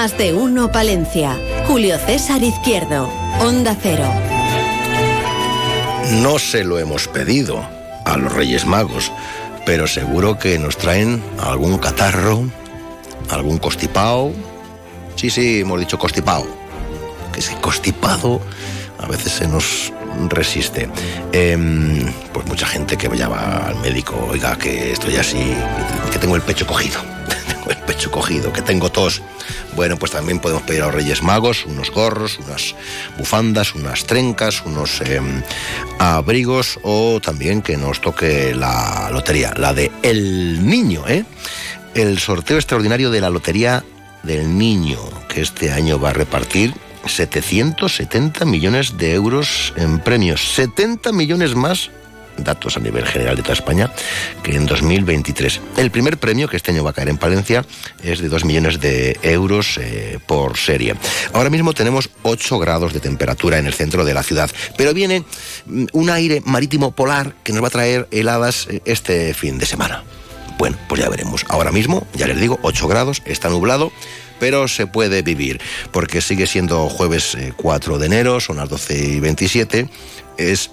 Más de uno Palencia. Julio César Izquierdo. Onda Cero. No se lo hemos pedido a los Reyes Magos, pero seguro que nos traen algún catarro, algún costipao. Sí, sí, hemos dicho costipao. Que ese constipado a veces se nos resiste. Em, pues mucha gente que ya va al médico, oiga, que estoy así, que tengo el pecho cogido. El pecho cogido, que tengo tos. Bueno, pues también podemos pedir a los Reyes Magos unos gorros, unas bufandas, unas trencas, unos em, abrigos o también que nos toque la lotería, la de El Niño, ¿eh? El sorteo extraordinario de la Lotería del Niño, que este año va a repartir 770 millones de euros en premios, 70 millones más datos a nivel general de toda España, que en 2023. El primer premio que este año va a caer en Palencia es de 2 millones de euros eh, por serie. Ahora mismo tenemos 8 grados de temperatura en el centro de la ciudad, pero viene mm, un aire marítimo polar que nos va a traer heladas eh, este fin de semana. Bueno, pues ya veremos. Ahora mismo, ya les digo, 8 grados, está nublado, pero se puede vivir, porque sigue siendo jueves 4 de enero, son las 12 y 27, es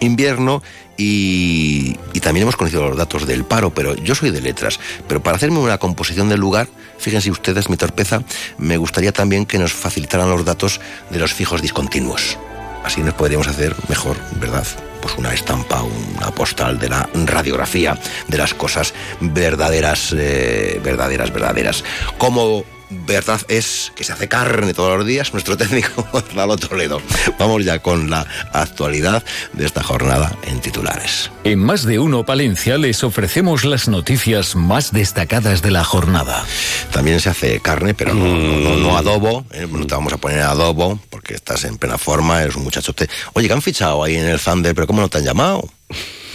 invierno y, y, también hemos conocido los datos del paro, pero yo soy de letras. Pero para hacerme una composición del lugar, fíjense ustedes mi torpeza, me gustaría también que nos facilitaran los datos de los fijos discontinuos. Así nos podríamos hacer mejor, ¿verdad? Pues una estampa, una postal de la radiografía de las cosas verdaderas, eh, verdaderas, verdaderas. Como verdad es que se hace carne todos los días nuestro técnico Lalo Toledo. Vamos ya con la actualidad de esta jornada en titulares. En más de uno Palencia les ofrecemos las noticias más destacadas de la jornada. También se hace carne, pero no, no, no adobo. ¿eh? No te vamos a poner adobo porque estás en plena forma, eres un muchachote. Oye, que han fichado ahí en el Thunder, pero ¿cómo no te han llamado?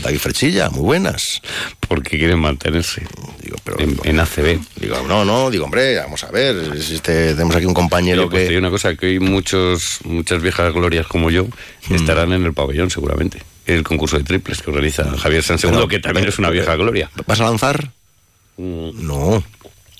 David Frechilla, muy buenas. Porque quieren mantenerse digo, pero, en, en, ACB. Digo, no, no, digo, hombre, vamos a ver, este, tenemos aquí un compañero Oye, pues que... Hay una cosa, que hoy muchos, muchas viejas glorias como yo mm. estarán en el pabellón seguramente. El concurso de triples que organiza Javier Sansegundo, que también pero, es una vieja gloria. ¿Vas a lanzar? Mm. No.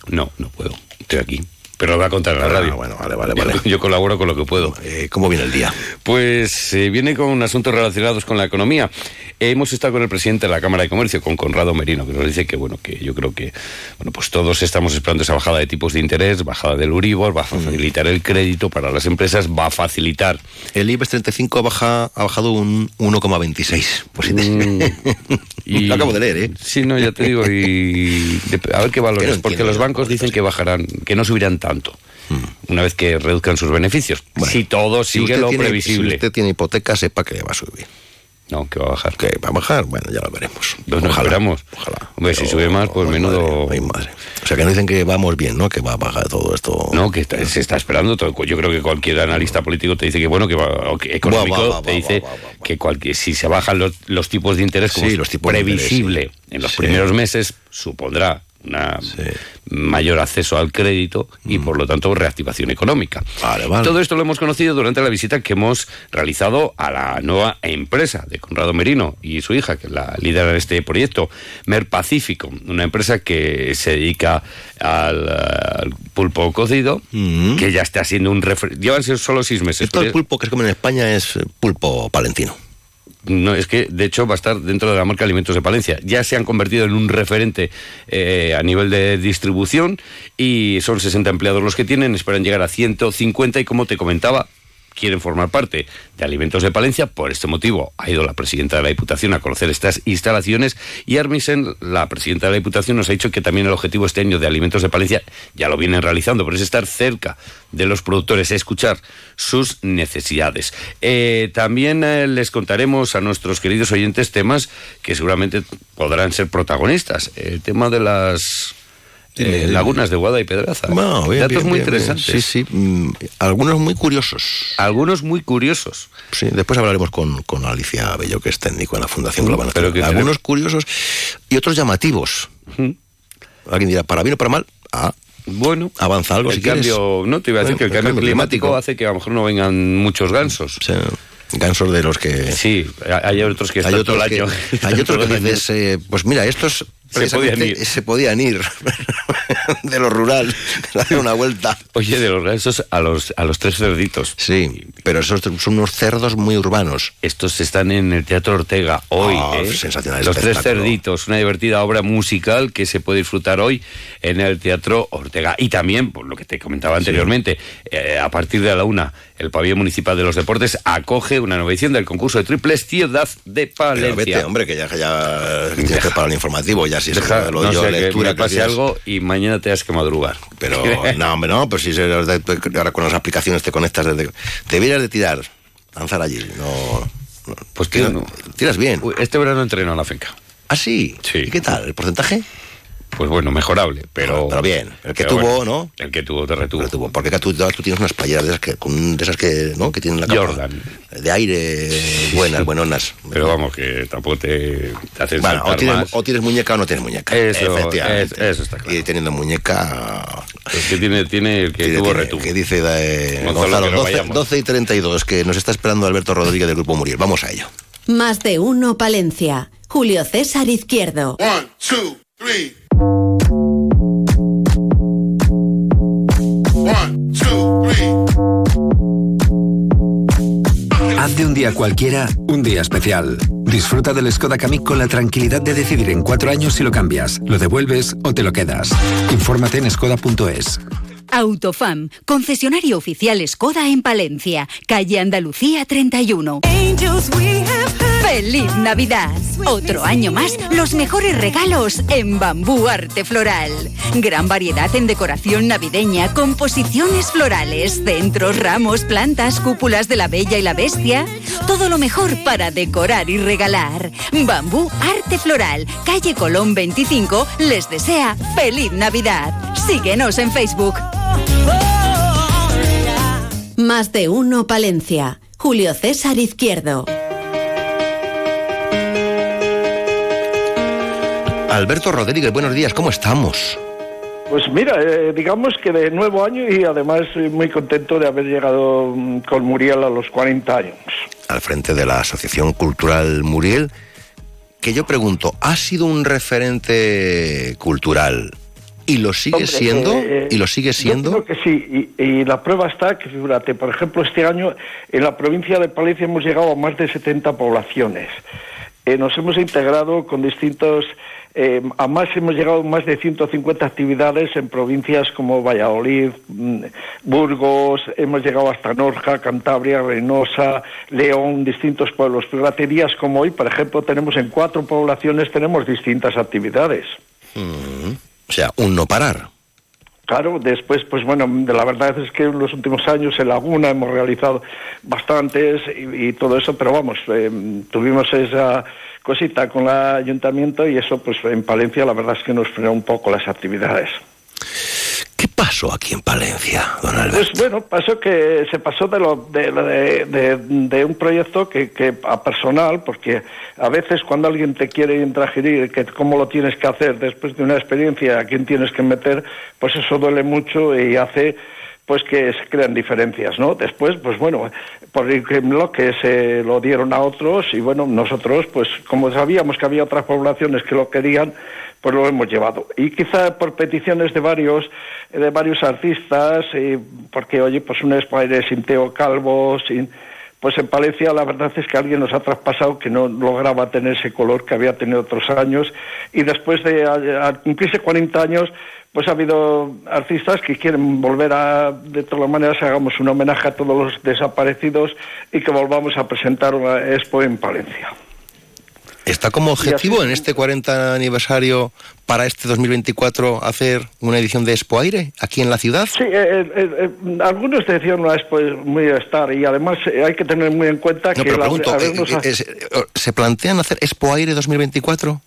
No, no puedo. Estoy aquí. Pero lo voy a contar en la radio. Ah, bueno, vale, vale, vale. Yo, yo, colaboro con lo que puedo. Eh, ¿Cómo viene el día? Pues eh, viene con asuntos relacionados con la economía. Hemos estado con el presidente de la Cámara de Comercio, con Conrado Merino, que nos dice que, bueno, que yo creo que, bueno, pues todos estamos esperando esa bajada de tipos de interés, bajada del Uribor, va a facilitar el crédito para las empresas, va a facilitar. El IBEX 35 baja, ha bajado un 1,26. Pues Mm, y... Lo acabo de leer, ¿eh? Sí, no, ya te digo, y a ver qué valores, no porque los bancos dicen que bajarán, que no subirán tanto. Una vez que reduzcan sus beneficios. Bueno, si todo Si sigue lo tiene- previsible. Si usted tiene hipoteca, sepa que va a subir. No, que va a bajar. ¿Que va a bajar? Bueno, ya lo veremos. Pues esperamos. Ojalá. Hombre, si sube más, pues menudo- madre, ay, madre. O sea, que no dicen que vamos bien, ¿no? Que va a bajar todo esto. No, que está- se está esperando todo. Yo creo que cualquier analista político te dice que, bueno, que va, que económico Va, va, va, te dice que cualquier, si se bajan los, los tipos de interés como Sí, los tipos previsible interés, sí. en los Sí. primeros meses, supondrá una mayor acceso al crédito y, por lo tanto, reactivación económica. Mm. Vale, vale. Todo esto lo hemos conocido durante la visita que hemos realizado a la nueva empresa de Conrado Merino y su hija, que la lidera este proyecto, Mer Pacífico, una empresa que se dedica al, al pulpo cocido, Mm. que ya está siendo un referente. Llevan solo seis meses. Esto pero- pulpo que se come en España es pulpo palentino. No, es que de hecho va a estar dentro de la marca Alimentos de Palencia. Ya se han convertido en un referente eh, a nivel de distribución y son 60 empleados los que tienen, esperan llegar a 150 y como te comentaba, quieren formar parte de Alimentos de Palencia. Por este motivo ha ido la presidenta de la Diputación a conocer estas instalaciones y Armisen, la presidenta de la Diputación, nos ha dicho que también el objetivo este año de Alimentos de Palencia ya lo vienen realizando, pero es estar cerca de los productores, escuchar sus necesidades. Eh, también eh, les contaremos a nuestros queridos oyentes temas que seguramente podrán ser protagonistas. El tema de las eh, lagunas de Guada y Pedraza. Datos muy interesantes. Sí, sí. Mm, algunos muy curiosos. Algunos muy curiosos. Sí, después hablaremos con, con Alicia Bello, que es técnico en la Fundación Global. Pero que algunos curiosos y otros llamativos. Alguien dirá, para bien o para mal. Ah, bueno, avanza algo. El cambio, no te iba a decir que el, cambio, climático, hace que a lo mejor no vengan muchos gansos. Sí. Gansos de los que. Sí, hay otros que están hay otros todo el año. hay otros que dices, eh, pues mira, estos se podían ir. Se podían ir de lo rural, hacer una vuelta. Oye, de los gansos a los, a los tres cerditos. Sí, pero esos son unos cerdos muy urbanos. Estos están en el Teatro Ortega hoy. Oh, ¿eh? Sensacional. Los tres cerditos, una divertida obra musical que se puede disfrutar hoy en el Teatro Ortega. Y también, por lo que te comentaba anteriormente, eh, a partir de la una, el Pabellón Municipal de los Deportes acoge una nueva edición del concurso de triples Ciudad de Palencia. Pero vete, hombre, que ya, ya, tienes que el informativo, ya Deja, lo no yo, lectura, que pase algo y mañana te has que madrugar. Pero no, hombre, no, pues si ahora con las aplicaciones te conectas desde... Deberías de tirar, lanzar allí, no... pues tiras, tiras bien. Este verano entreno en la finca. ¿Ah, sí? Sí. ¿Y qué tal? ¿El porcentaje? Pues bueno, mejorable, pero... Pero bien, el que tuvo, ¿no? El que tuvo te retuvo. retuvo. Porque tú, tú, tienes unas playeras de esas que, con, de esas que, ¿no? que tienen la capa Jordan. de aire buenas, buenonas. Pero vamos, que tampoco te, te haces bueno, o tienes, o tienes, muñeca o no tienes muñeca. Eso, Efectivamente. eso está claro. Y teniendo muñeca... Es que tiene, tiene el que tiene, tuvo retuvo. Que dice de, Gonzalo, 12, 12 y 32, que nos está esperando Alberto Rodríguez del Grupo Muriel. Vamos a ello. Más de uno, Palencia. Julio César Izquierdo. One, two, three. Haz de un día cualquiera un día especial. Disfruta del Skoda Kamiq con la tranquilidad de decidir en cuatro años si lo cambias, lo devuelves o te lo quedas. Infórmate en skoda.es. Autofam, concesionario oficial Skoda en Palencia, calle Andalucía 31. ¡Feliz Navidad! Otro año más, los mejores regalos en Bambú Arte Floral. Gran variedad en decoración navideña, composiciones florales, centros, ramos, plantas, cúpulas de la Bella y la Bestia. Todo lo mejor para decorar y regalar. Bambú Arte Floral, calle Colón 25, les desea ¡Feliz Navidad! Síguenos en Facebook. Más de uno, Palencia. Julio César Izquierdo. Alberto Rodríguez, buenos días, ¿cómo estamos? Pues mira, eh, digamos que de nuevo año y además muy contento de haber llegado mm, con Muriel a los 40 años. Al frente de la Asociación Cultural Muriel, que yo pregunto, ¿ha sido un referente cultural y lo sigue siendo eh, y lo sigue siendo yo creo que sí y, la prueba está que fíjate por ejemplo este año en la provincia de Palencia hemos llegado a más de 70 poblaciones eh, nos hemos integrado con distintos eh, a más hemos llegado a más de 150 actividades en provincias como Valladolid, mm, Burgos, hemos llegado hasta Norja, Cantabria, Reynosa, León, distintos pueblos. Fíjate, días como hoy, por ejemplo, tenemos en cuatro poblaciones tenemos distintas actividades. Mm, o sea, un no parar. Claro, después, pues bueno, la verdad es que en los últimos años en Laguna hemos realizado bastantes y, todo eso, pero vamos, eh, tuvimos esa cosita con el ayuntamiento y eso, pues en Palencia la verdad es que nos frenó un poco las actividades. ¿Qué pasó aquí en Palencia, don Alberto? Pues bueno, pasó que se pasó de, lo, de, de, un proyecto que, que, a personal, porque a veces cuando alguien te quiere intragerir, que cómo lo tienes que hacer después de una experiencia, a quién tienes que meter, pues eso duele mucho y hace pues que se crean diferencias, ¿no? Después, pues bueno, por ejemplo, que se lo dieron a otros y bueno, nosotros, pues como sabíamos que había otras poblaciones que lo querían, pues lo hemos llevado. Y quizá por peticiones de varios, de varios artistas, porque oye, pues un Spider sin Teo Calvo, sin pues en Palencia la verdad es que alguien nos ha traspasado que no lograba tener ese color que había tenido otros años y después de cumplirse 40 años pues ha habido artistas que quieren volver a, de todas maneras, hagamos un homenaje a todos los desaparecidos y que volvamos a presentar una expo en Palencia. ¿Está como objetivo en este 40 aniversario para este 2024 hacer una edición de Expo Aire aquí en la ciudad? Sí, eh, eh, eh, algunos decían una Expo muy estar y además hay que tener muy en cuenta que... ¿se plantean hacer Expo Aire 2024?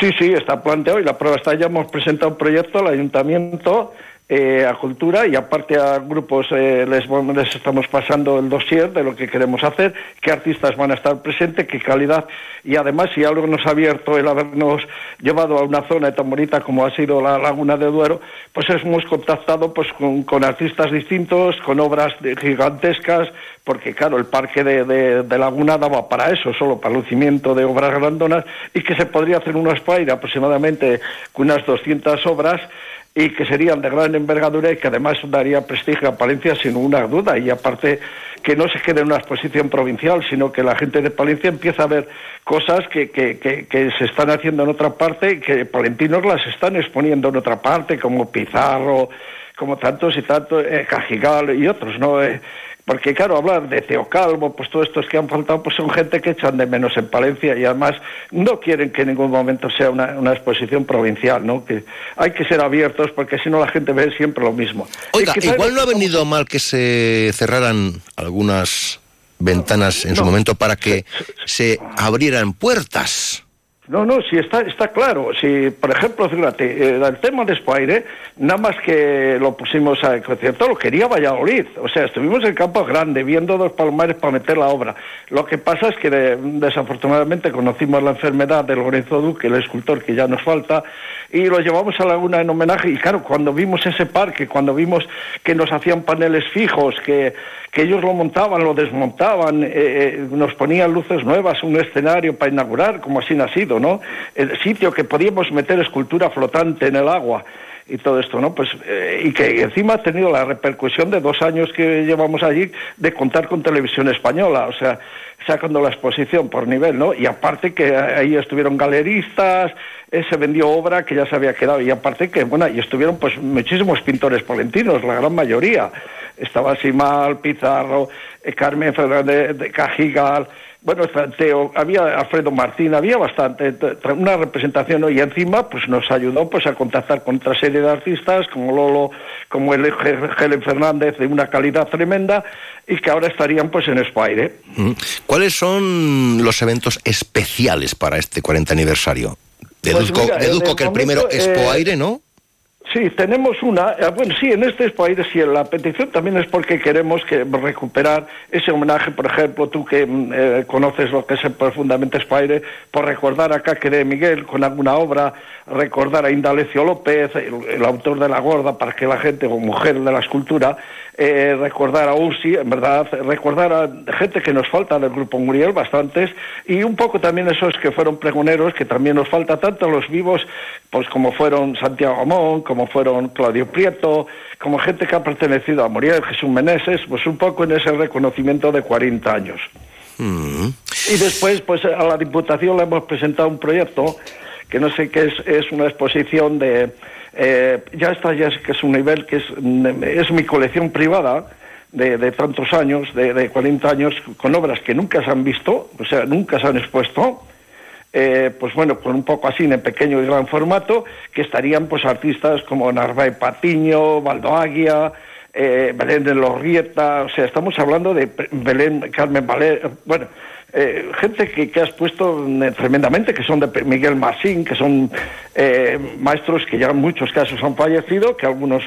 Sí, sí, está planteado y la prueba está. Ya hemos presentado un proyecto al ayuntamiento eh, a cultura y aparte a grupos eh, les, les, estamos pasando el dossier de lo que queremos hacer, qué artistas van a estar presentes, qué calidad. Y además si algo nos ha abierto el habernos llevado a una zona tan bonita como ha sido la Laguna de Duero, pues hemos contactado pues con, artistas distintos, con obras gigantescas, porque claro, el parque de, de, Laguna daba para eso, solo para lucimiento de obras grandonas y que se podría hacer unos aire aproximadamente con unas 200 obras y que serían de gran envergadura y que además daría prestigio a Palencia sin ninguna duda. Y aparte que no se quede en una exposición provincial, sino que la gente de Palencia empieza a ver cosas que, que, que, se están haciendo en otra parte y que palentinos las están exponiendo en otra parte, como Pizarro, como tantos y tantos, eh, Cajigal y otros, ¿no? Eh, porque claro, hablar de Teocalvo, pues todos estos que han faltado, pues son gente que echan de menos en Palencia y además no quieren que en ningún momento sea una, exposición provincial, ¿no? Que hay que ser abiertos porque si no la gente ve siempre lo mismo. Oiga, igual no ha venido mal que se cerraran algunas ventanas en su momento para que se abrieran puertas. No, no, sí está, está claro. Si, por ejemplo, fíjate, eh, el tema de Espaire, nada más que lo pusimos a concierto, lo quería Valladolid. O sea, estuvimos en Campo Grande viendo dos palomares para meter la obra. Lo que pasa es que desafortunadamente conocimos la enfermedad de Lorenzo Duque, el escultor que ya nos falta, y lo llevamos a Laguna en homenaje. Y claro, cuando vimos ese parque, cuando vimos que nos hacían paneles fijos, que, ellos lo montaban, lo desmontaban, eh, eh, nos ponían luces nuevas, un escenario para inaugurar, como así ha El sitio que podíamos meter escultura flotante en el agua y todo esto, ¿no? Pues, eh, y que encima ha tenido la repercusión de dos años que llevamos allí de contar con televisión española, o sea, sacando la exposición por nivel, ¿no? Y aparte que ahí estuvieron galeristas, eh, se vendió obra que ya se había quedado, y aparte que, bueno, y estuvieron pues muchísimos pintores polentinos, la gran mayoría. Estaba Simal, Pizarro, eh, Carmen Fernández de Cajigal, bueno, Teo, había Alfredo Martín, había bastante, una representación y encima pues nos ayudó pues a contactar con otra serie de artistas como Lolo, como el Helen Fernández de una calidad tremenda y que ahora estarían pues en Espaire. Mm. ¿Cuáles son los eventos especiales para este 40 aniversario? Pues deduzco, que el primero es Poaire, ¿no? Sí, tenemos una. Eh, bueno, sí, en este país sí, la petición también es porque queremos que recuperar ese homenaje, por ejemplo, tú que mm, eh, conoces lo que es profundamente Spaire, por recordar acá que de Miguel con alguna obra, recordar a Indalecio López, el, autor de La Gorda, para que la gente, o mujer de la escultura, eh, recordar a Ursi, en verdad, recordar a gente que nos falta del Grupo Muriel, bastantes, y un poco también esos que fueron pregoneros, que también nos falta tanto los vivos, pues como fueron Santiago Amón, como fueron Claudio Prieto, como gente que ha pertenecido a Muriel, Jesús Meneses, pues un poco en ese reconocimiento de 40 años. Mm. Y después, pues a la Diputación le hemos presentado un proyecto que no sé qué es, es una exposición de... Eh, ya está, ya es que es un nivel que es, es mi colección privada, de, de, tantos años, de, de, 40 años, con obras que nunca se han visto, o sea, nunca se han expuesto, eh, pues bueno, con un poco así en pequeño y gran formato, que estarían pues artistas como Narváez Patiño, Baldo Águia, eh, Belén de Lorrieta, o sea, estamos hablando de Belén, Carmen Valer, bueno, eh, gente que, que, has puesto tremendamente, que son de Miguel Masín, que son maestros que ya en muchos casos han fallecido, que algunos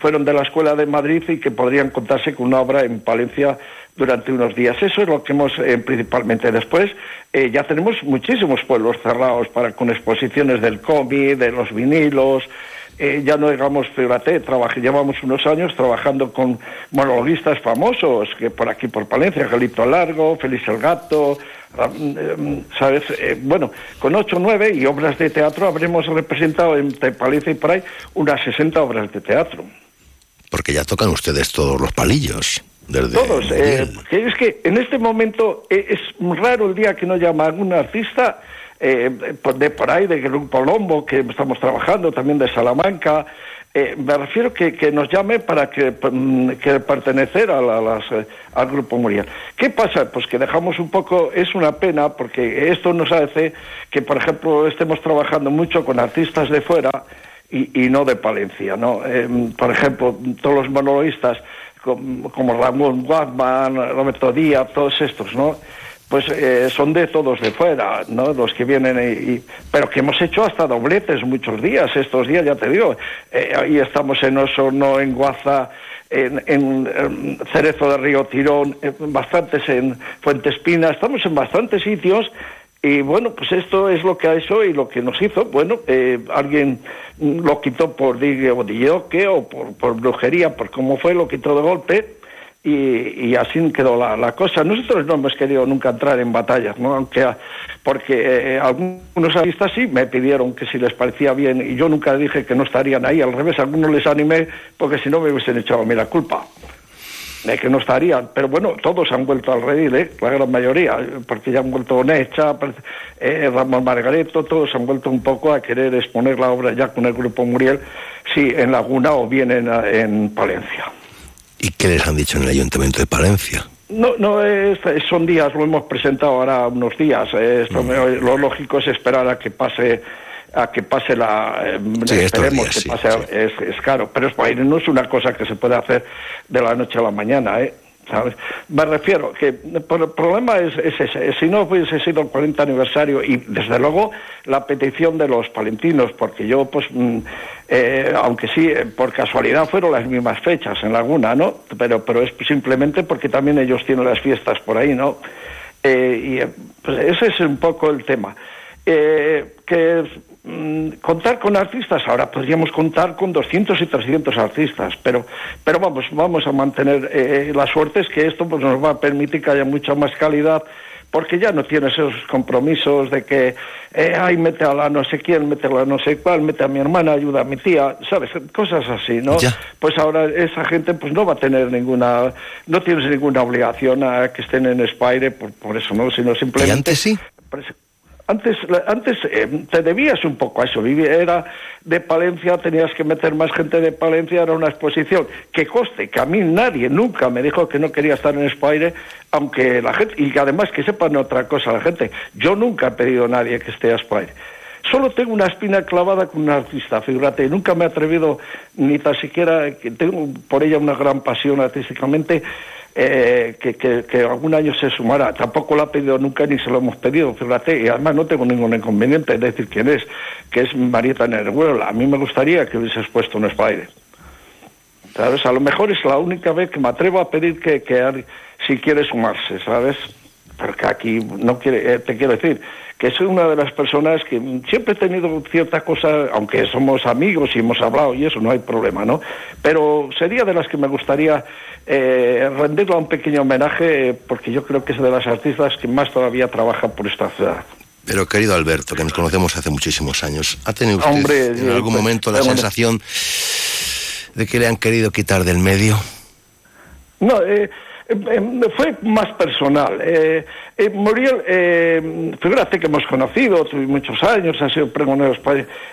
fueron de la Escuela de Madrid y que podrían contarse con una obra en Palencia durante unos días. Eso es lo que hemos eh, principalmente. Después eh, ya tenemos muchísimos pueblos cerrados para con exposiciones del cómic, de los vinilos. Eh, ya no digamos, fíjate, llevamos unos años trabajando con monologuistas famosos, que por aquí por Palencia, Galito Largo, Félix el Gato, ¿sabes? bueno, con ocho o nueve y obras de teatro habremos representado en Palencia y por ahí unas 60 obras de teatro. Porque ya tocan ustedes todos los palillos. Todos. Eh, es que en este momento eh, es raro el día que no llama algún artista eh, de por ahí, de Grupo Lombo, que estamos trabajando, también de Salamanca. me refiero que, que, nos llame para que, mm, que pertenecer a las, al Grupo Muriel. ¿Qué pasa? Pues que dejamos un poco, es una pena, porque esto nos hace que, por ejemplo, estemos trabajando mucho con artistas de fuera y, y no de Palencia. ¿no? por ejemplo, todos los monologuistas como, Ramón Guadman, Roberto Díaz, todos estos, ¿no? Pues eh, son de todos de fuera, ¿no? Los que vienen y, pero que hemos hecho hasta dobletes muchos días, estos días ya te digo, eh, ahí estamos en Osorno, en Guaza, en, en, Cerezo de Río Tirón, bastantes en Fuente Espina, estamos en bastantes sitios y bueno, pues esto es lo que ha hecho y lo que nos hizo. Bueno, eh, alguien lo quitó por digue o o por, por brujería, por cómo fue, lo quitó de golpe y, así quedó la, cosa. Nosotros no hemos querido nunca entrar en batallas, ¿no? Aunque, porque eh, algunos artistas sí me pidieron que si les parecía bien y yo nunca dije que no estarían ahí. Al revés, algunos les animé porque si no me hubiesen echado a mí la culpa de que no estarían, pero bueno, todos han vuelto al redil, ¿eh? la gran mayoría, porque ya han vuelto Necha, eh, Ramón Margareto, todos han vuelto un poco a querer exponer la obra ya con el grupo Muriel, sí, en Laguna o bien en, Palencia. ¿Y qué les han dicho en el Ayuntamiento de Palencia? No, no, son días, lo hemos presentado ahora unos días. Eh, mm. lo lógico es esperar a que pase a que pase la eh, esperemos que pase Es, es, caro pero es, no es una cosa que se puede hacer de la noche a la mañana ¿eh? Me refiero que el problema es, ese. Si no hubiese sido el 40 aniversario y desde luego la petición de los palentinos, porque yo, pues, mm, eh, aunque sí, eh, por casualidad fueron las mismas fechas en Laguna, ¿no? Pero, pero es simplemente porque también ellos tienen las fiestas por ahí, ¿no? y pues ese es un poco el tema. que Mm, contar con artistas, ahora podríamos contar con 200 y 300 artistas, pero, pero vamos, vamos a mantener eh, la suerte es que esto pues, nos va a permitir que haya mucha más calidad porque ya no tienes esos compromisos de que, eh, ay, mete a la no sé quién, mete a la no sé cuál, mete a mi hermana, ayuda a mi tía, ¿sabes? Cosas así, ¿no? Pues ahora esa gente pues no va a tener ninguna, no tienes ninguna obligación a que estén en Spire por, por eso, ¿no? Sino simplemente... ¿Y antes sí? Antes, antes eh, te debías un poco a eso. Era de Palencia, tenías que meter más gente de Palencia, era una exposición. Que coste, que a mí nadie nunca me dijo que no quería estar en Espaire, aunque la gente, y además que sepan otra cosa la gente, yo nunca he pedido a nadie que esté a Espaire. Solo tengo una espina clavada con un artista, figúrate, nunca me he atrevido ni tan siquiera, que tengo por ella una gran pasión artísticamente, eh, que, algún año se sumara. Tampoco lo ha pedido nunca ni se lo hemos pedido, fíjate, y además no tengo ningún inconveniente en decir quién es, que es Marieta Nerguel. A mí me gustaría que hubiese puesto un Spider. ¿Sabes? A lo mejor es la única vez que me atrevo a pedir que, que si quiere sumarse, ¿sabes? Porque aquí no quiere, eh, te quiero decir, que soy una de las personas que siempre he tenido cierta cosa, aunque somos amigos y hemos hablado y eso no hay problema, ¿no? Pero sería de las que me gustaría eh, rendirle un pequeño homenaje porque yo creo que es de las artistas que más todavía trabaja por esta ciudad. Pero querido Alberto, que nos conocemos hace muchísimos años, ¿ha tenido usted en algún pues, momento la sensación de que le han querido quitar del medio? No, eh, fue más personal. Eh, eh, Muriel, eh, fíjate que hemos conocido, tuve muchos años, ha sido pregonero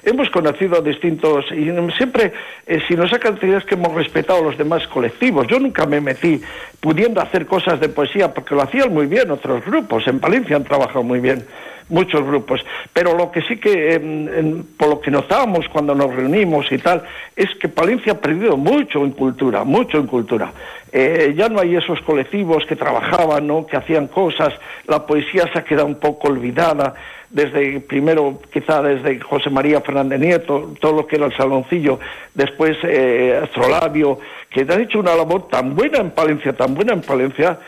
hemos conocido a distintos, y siempre, eh, si nos ha es que hemos respetado a los demás colectivos. Yo nunca me metí pudiendo hacer cosas de poesía, porque lo hacían muy bien otros grupos, en Valencia han trabajado muy bien muchos grupos. Pero lo que sí que, por lo que notábamos cuando nos reunimos y tal, es que Palencia ha perdido mucho en cultura, mucho en cultura. Eh, ya no hay esos colectivos que trabajaban, ¿no? que hacían cosas, la poesía se ha quedado un poco olvidada, desde primero quizá desde José María Fernández Nieto, todo lo que era el saloncillo, después eh, Astrolabio, que han hecho una labor tan buena en Palencia, tan buena en Palencia,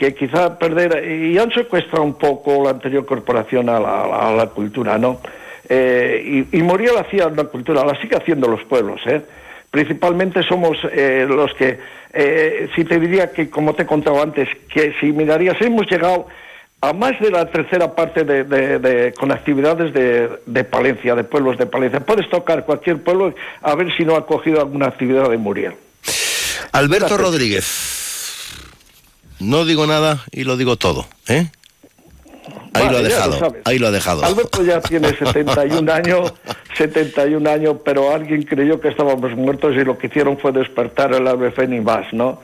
que quizá perder, y han secuestrado un poco la anterior corporación a la, cultura, ¿no? Eh, y, y Muriel hacía la cultura, la sigue haciendo los pueblos, ¿eh? Principalmente somos eh, los que, eh, si te diría que, como te he contado antes, que si mirarías, hemos llegado a más de la tercera parte de, con actividades de, de, Palencia, de pueblos de Palencia. Puedes tocar cualquier pueblo a ver si no ha cogido alguna actividad de Muriel. Alberto Rodríguez. No digo nada y lo digo todo, ¿eh? Ahí lo ha dejado, ahí lo ha dejado. Alberto ya tiene 71 años, 71 años, pero alguien creyó que estábamos muertos y lo que hicieron fue despertar el ave más, ¿no?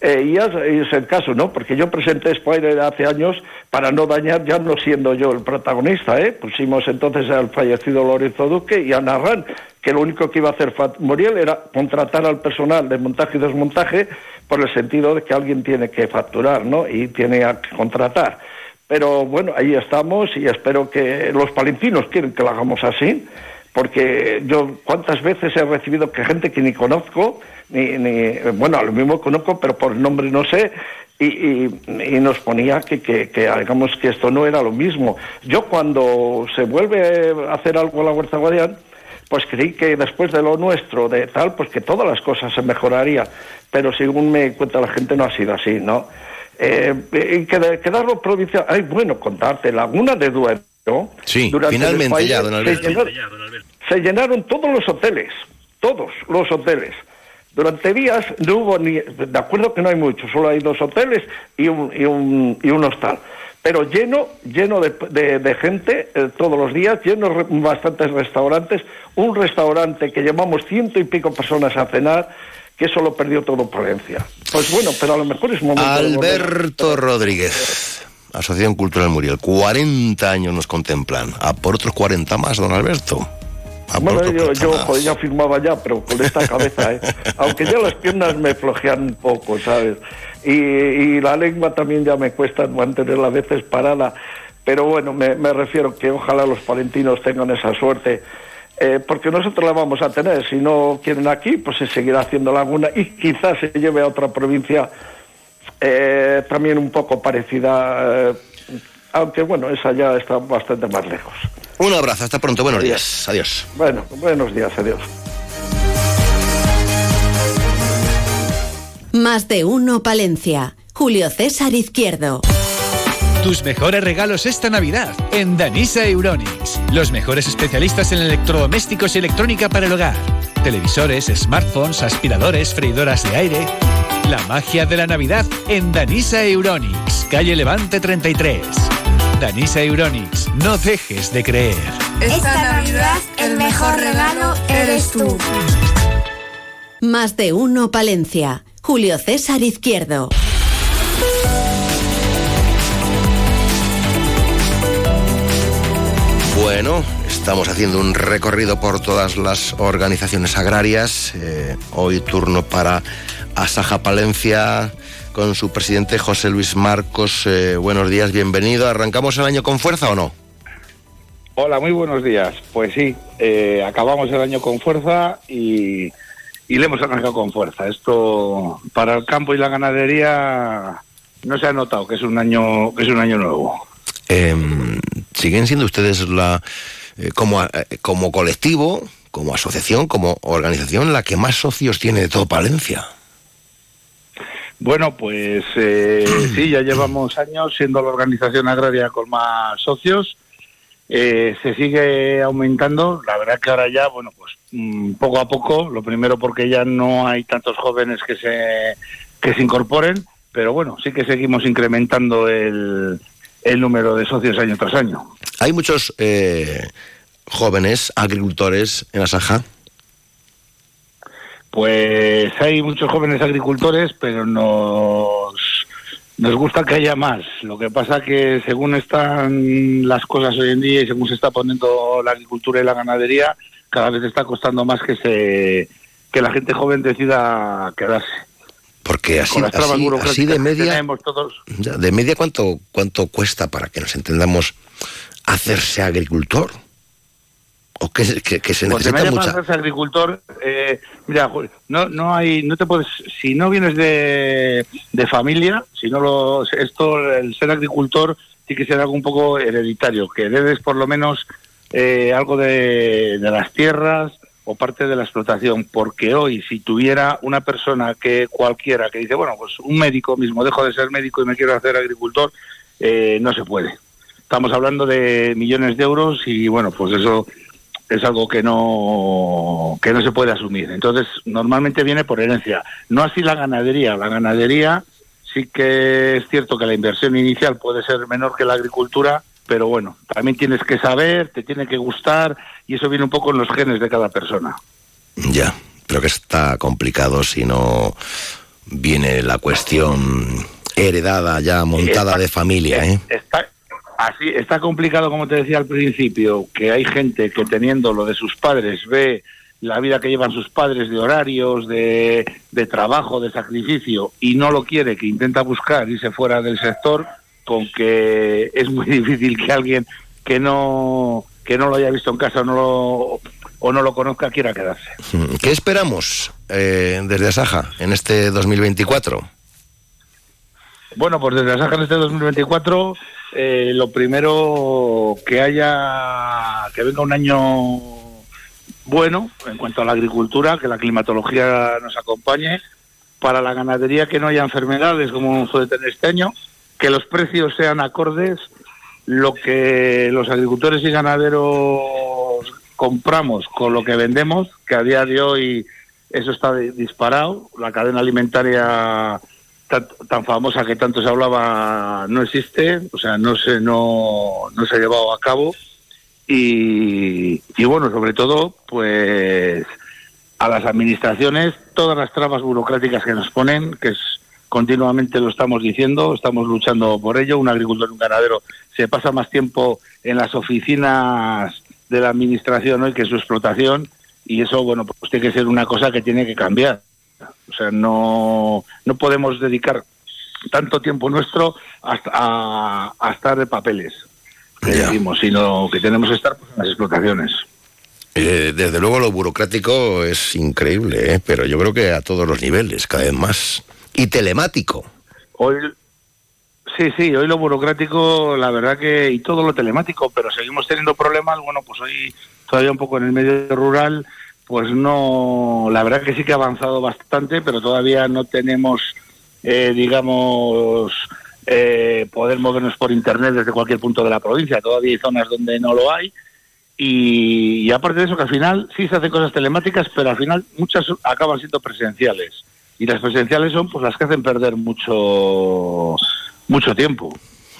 Eh, y es, el caso, ¿no? Porque yo presenté Spider hace años para no dañar, ya no siendo yo el protagonista, ¿eh? Pusimos entonces al fallecido Lorenzo Duque y a Narran, que lo único que iba a hacer Muriel era contratar al personal de montaje y desmontaje por el sentido de que alguien tiene que facturar, ¿no? Y tiene que contratar. Pero bueno, ahí estamos y espero que los palentinos quieren que lo hagamos así, porque yo cuántas veces he recibido que gente que ni conozco, ni, ni bueno, a lo mismo conozco, pero por nombre no sé, y, nos ponía que, que, que, que esto no era lo mismo. Yo cuando se vuelve a hacer algo en la Huerta Guadián, pues creí que después de lo nuestro, de tal, pues que todas las cosas se mejorarían. Pero según me cuenta la gente, no ha sido así, ¿no? Eh, y que, quedarlo provincial. Ay, bueno, contarte, Laguna de Duero. Sí, finalmente ya, don Alberto. Se llenaron, todos los hoteles, todos los hoteles. Durante días no hubo ni. De acuerdo que no hay muchos, solo hay dos hoteles y un, y un, y un hostal pero lleno, lleno de, gente eh, todos los días, lleno de bastantes restaurantes, un restaurante que llevamos ciento y pico personas a cenar, que eso lo perdió todo Palencia. Pues bueno, pero a lo mejor es momento Alberto Rodríguez. Asociación Cultural Muriel, 40 años nos contemplan. A por otros 40 más, don Alberto. bueno, yo, yo ya firmaba ya, pero con esta cabeza, ¿eh? aunque ya las piernas me flojean un poco, ¿sabes? Y, la lengua también ya me cuesta mantenerla a veces parada, pero bueno, me, refiero que ojalá los palentinos tengan esa suerte. Eh, porque nosotros la vamos a tener. Si no quieren aquí, pues se seguirá haciendo Laguna y quizás se lleve a otra provincia eh, también un poco parecida, eh, aunque bueno, esa ya está bastante más lejos. Un abrazo, hasta pronto, buenos días, adiós. Bueno, buenos días, adiós. Más de uno Palencia. Julio César Izquierdo. Tus mejores regalos esta Navidad en Danisa Euronics. Los mejores especialistas en electrodomésticos y electrónica para el hogar. Televisores, smartphones, aspiradores, freidoras de aire. La magia de la Navidad en Danisa Euronics, calle Levante 33. Danisa Euronics, no dejes de creer. Esta Navidad el mejor regalo eres tú. Más de uno Palencia. Julio César Izquierdo. Bueno, estamos haciendo un recorrido por todas las organizaciones agrarias. Eh, hoy turno para Asaja Palencia con su presidente José Luis Marcos. Eh, buenos días, bienvenido. ¿Arrancamos el año con fuerza o no? Hola, muy buenos días. Pues sí, eh, acabamos el año con fuerza y y le hemos arrancado con fuerza. Esto para el campo y la ganadería no se ha notado que es un año que es un año nuevo. Em, siguen siendo ustedes la eh, como eh, como colectivo, como asociación, como organización la que más socios tiene de todo Palencia. Bueno, pues eh, sí, ya llevamos años siendo la organización agraria con más socios. Se sigue aumentando. La verdad que ahora ya, bueno, pues Mm, poco a poco, lo primero porque ya no hay tantos jóvenes que se, que se incorporen, pero bueno, sí que seguimos incrementando el, el número de socios año tras año. Hay muchos eh, jóvenes agricultores en Asaja. Pues hay muchos jóvenes agricultores, pero nos, nos gusta que haya más. Lo que pasa que según están las cosas hoy en día y según se está poniendo la agricultura y la ganadería, cada vez está costando más que se que la gente joven decida quedarse. Porque así, así, de media, de media cuánto cuánto cuesta para que nos entendamos hacerse agricultor o que, que, se necesita mucha agricultor eh, mira no no hay no te puedes si no vienes de, de familia si no lo esto el ser agricultor tiene que ser algo un poco hereditario que debes por lo menos eh, algo de, las tierras o parte de la explotación, porque hoy si tuviera una persona que cualquiera que dice, bueno, pues un médico mismo, dejo de ser médico y me quiero hacer agricultor, eh, no se puede. Estamos hablando de millones de euros y bueno, pues eso es algo que no que no se puede asumir. Entonces, normalmente viene por herencia. No así la ganadería. La ganadería sí que es cierto que la inversión inicial puede ser menor que la agricultura, pero bueno, también tienes que saber, te tiene que gustar y eso viene un poco en los genes de cada persona. Ya, pero que está complicado si no viene la cuestión heredada ya montada de familia, ¿eh? Está, así, está complicado como te decía al principio, que hay gente que teniendo lo de sus padres ve la vida que llevan sus padres de horarios, de, de trabajo, de sacrificio y no lo quiere, que intenta buscar irse fuera del sector con que es muy difícil que alguien que no que no lo haya visto en casa o no lo, o no lo conozca quiera quedarse. ¿Qué esperamos eh, desde Asaja en este 2024? Bueno, pues desde Asaja en este 2024, eh, lo primero que haya, que venga un año bueno en cuanto a la agricultura, que la climatología nos acompañe, para la ganadería que no haya enfermedades como suele tener este año, que los precios sean acordes, lo que los agricultores y ganaderos compramos con lo que vendemos, que a día de hoy eso está disparado, la cadena alimentaria tan, famosa que tanto se hablaba no existe, o sea, no se, no, no se ha llevado a cabo. Y, y bueno, sobre todo, pues a las administraciones todas las trabas burocráticas que nos ponen, que es continuamente lo estamos diciendo, estamos luchando por ello. Un agricultor un ganadero se pasa más tiempo en las oficinas de la administración hoy que en su explotación y eso, bueno, pues tiene que ser una cosa que tiene que cambiar. O sea, no, no podemos dedicar tanto tiempo nuestro hasta, a, estar de papeles, que decimos, sino que tenemos que estar pues, en las explotaciones. Eh, desde luego lo burocrático es increíble, ¿eh? pero yo creo que a todos los niveles, cada vez más. Y telemático. Hoy, sí, sí, hoy lo burocrático, la verdad que, y todo lo telemático, pero seguimos teniendo problemas, bueno, pues hoy todavía un poco en el medio rural, pues no, la verdad que sí que ha avanzado bastante, pero todavía no tenemos, eh, digamos, eh, poder movernos por Internet desde cualquier punto de la provincia. Todavía hay zonas donde no lo hay. Y, aparte de eso, que al final sí se hacen cosas telemáticas, pero al final muchas acaban siendo presenciales. Y las presenciales son pues las que hacen perder mucho, mucho tiempo.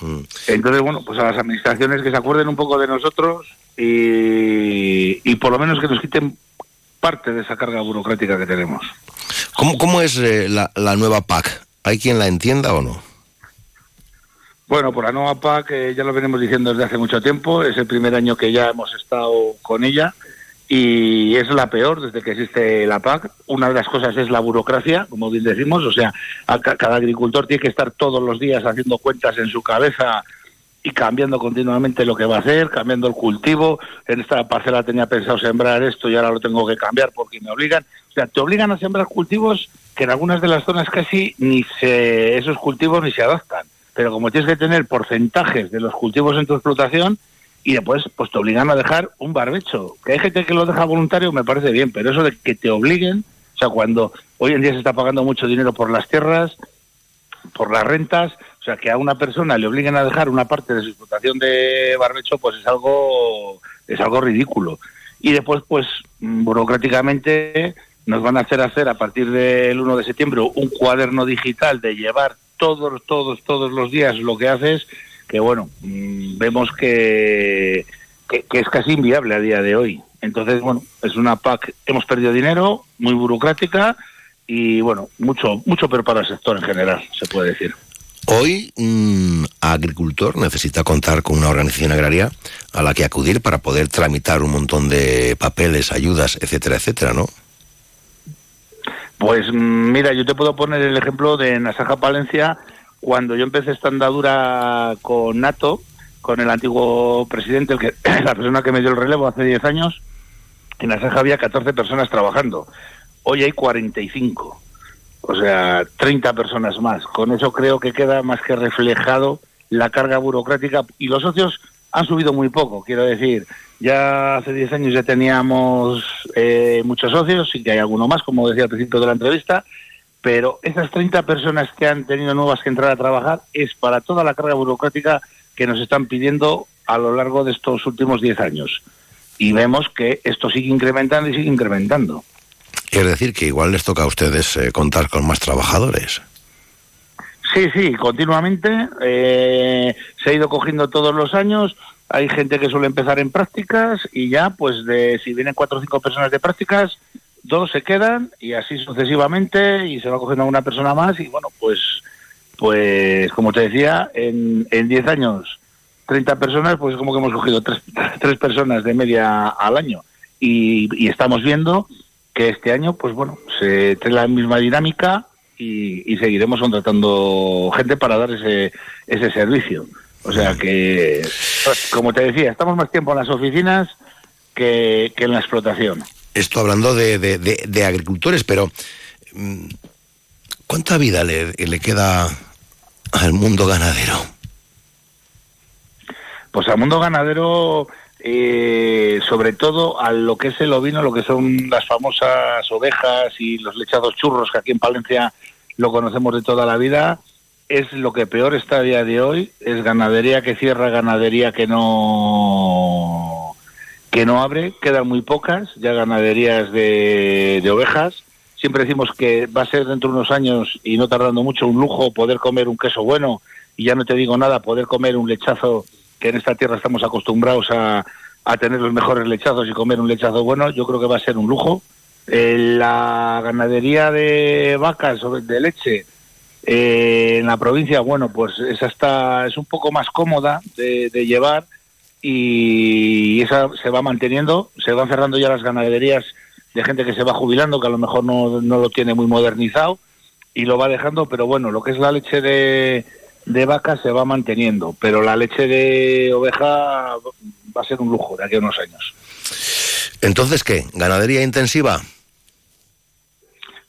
Mm. Entonces, bueno, pues a las administraciones que se acuerden un poco de nosotros y, y por lo menos que nos quiten parte de esa carga burocrática que tenemos. ¿Cómo, cómo es eh, la, la, nueva PAC? ¿Hay quien la entienda o no? Bueno, por la nueva PAC eh, ya lo venimos diciendo desde hace mucho tiempo, es el primer año que ya hemos estado con ella y es la peor desde que existe la PAC. Una de las cosas es la burocracia, como bien decimos, o sea, cada agricultor tiene que estar todos los días haciendo cuentas en su cabeza y cambiando continuamente lo que va a hacer, cambiando el cultivo. En esta parcela tenía pensado sembrar esto y ahora lo tengo que cambiar porque me obligan. O sea, te obligan a sembrar cultivos que en algunas de las zonas casi ni se, esos cultivos ni se adaptan. Pero como tienes que tener porcentajes de los cultivos en tu explotación y después pues te obligan a dejar un barbecho. Que hay gente que lo deja voluntario me parece bien, pero eso de que te obliguen, o sea, cuando hoy en día se está pagando mucho dinero por las tierras, por las rentas, o sea, que a una persona le obliguen a dejar una parte de su explotación de barbecho, pues es algo, es algo ridículo. Y después, pues, burocráticamente nos van a hacer hacer a partir del 1 de septiembre un cuaderno digital de llevar todos, todos, todos los días lo que haces, que bueno, mm, vemos que, que, que, es casi inviable a día de hoy. Entonces, bueno, es una PAC, hemos perdido dinero, muy burocrática y bueno, mucho, mucho pero para el sector en general, se puede decir. Hoy un agricultor necesita contar con una organización agraria a la que acudir para poder tramitar un montón de papeles, ayudas, etcétera, etcétera, ¿no? Pues mira, yo te puedo poner el ejemplo de Nasaja Palencia, cuando yo empecé esta andadura con Nato, con el antiguo presidente, el que, la persona que me dio el relevo hace 10 años, en Nasaja había 14 personas trabajando. Hoy hay 45 o sea, 30 personas más. Con eso creo que queda más que reflejado la carga burocrática y los socios han subido muy poco, quiero decir, ya hace 10 años ya teníamos eh, muchos socios, y que hay alguno más, como decía al principio de la entrevista, pero esas 30 personas que han tenido nuevas que entrar a trabajar es para toda la carga burocrática que nos están pidiendo a lo largo de estos últimos 10 años. Y vemos que esto sigue incrementando y sigue incrementando. Quiere decir que igual les toca a ustedes eh, contar con más trabajadores. Sí, sí, continuamente. Eh, se ha ido cogiendo todos los años. Hay gente que suele empezar en prácticas y ya, pues, de si vienen cuatro o cinco personas de prácticas, dos se quedan y así sucesivamente y se va cogiendo una persona más y bueno, pues, pues como te decía, en, en diez años, 30 personas, pues como que hemos cogido tres, tres personas de media al año y estamos viendo que este año, pues bueno, se tiene la misma dinámica y, y seguiremos contratando gente para dar ese, ese servicio. O sea que, como te decía, estamos más tiempo en las oficinas que, que en la explotación. Esto hablando de, de- de- de agricultores, pero mm, ¿cuánta vida le, le queda al mundo ganadero? Pues al mundo ganadero, eh, sobre todo a lo que es el ovino, lo que son las famosas ovejas y los lechados churros, que aquí en Palencia lo conocemos de toda la vida, es lo que peor está a día de hoy, es ganadería que cierra, ganadería que no que no abre, quedan muy pocas, ya ganaderías de, de ovejas. Siempre decimos que va a ser dentro de unos años y no tardando mucho un lujo poder comer un queso bueno y ya no te digo nada, poder comer un lechazo en esta tierra estamos acostumbrados a, a tener los mejores lechazos y comer un lechazo bueno, yo creo que va a ser un lujo. Eh, la ganadería de vacas o de leche eh, en la provincia, bueno, pues esa está, es un poco más cómoda de, de llevar y esa se va manteniendo, se van cerrando ya las ganaderías de gente que se va jubilando, que a lo mejor no, no lo tiene muy modernizado y lo va dejando, pero bueno, lo que es la leche de, de vaca se va manteniendo, pero la leche de oveja va a ser un lujo de aquí a unos años. Entonces, ¿qué? ¿Ganadería intensiva?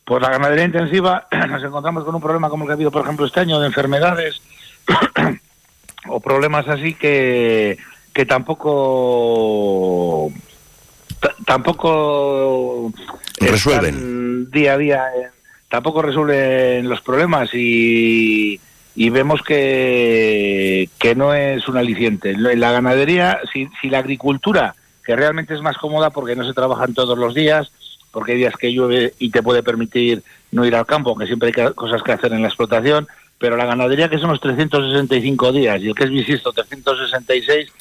Pues la ganadería intensiva nos encontramos con un problema como el que ha habido, por ejemplo, este año de enfermedades o problemas así que, que tampoco ta- tampoco Resuelven. día a día eh, tampoco resuelven los problemas y, y vemos que, que no es un aliciente. En la ganadería, si, si la agricultura, que realmente es más cómoda porque no se trabajan todos los días, porque hay días que llueve y te puede permitir no ir al campo, aunque siempre hay cosas que hacer en la explotación, pero la ganadería que son los 365 días y el que es bisiesto 366,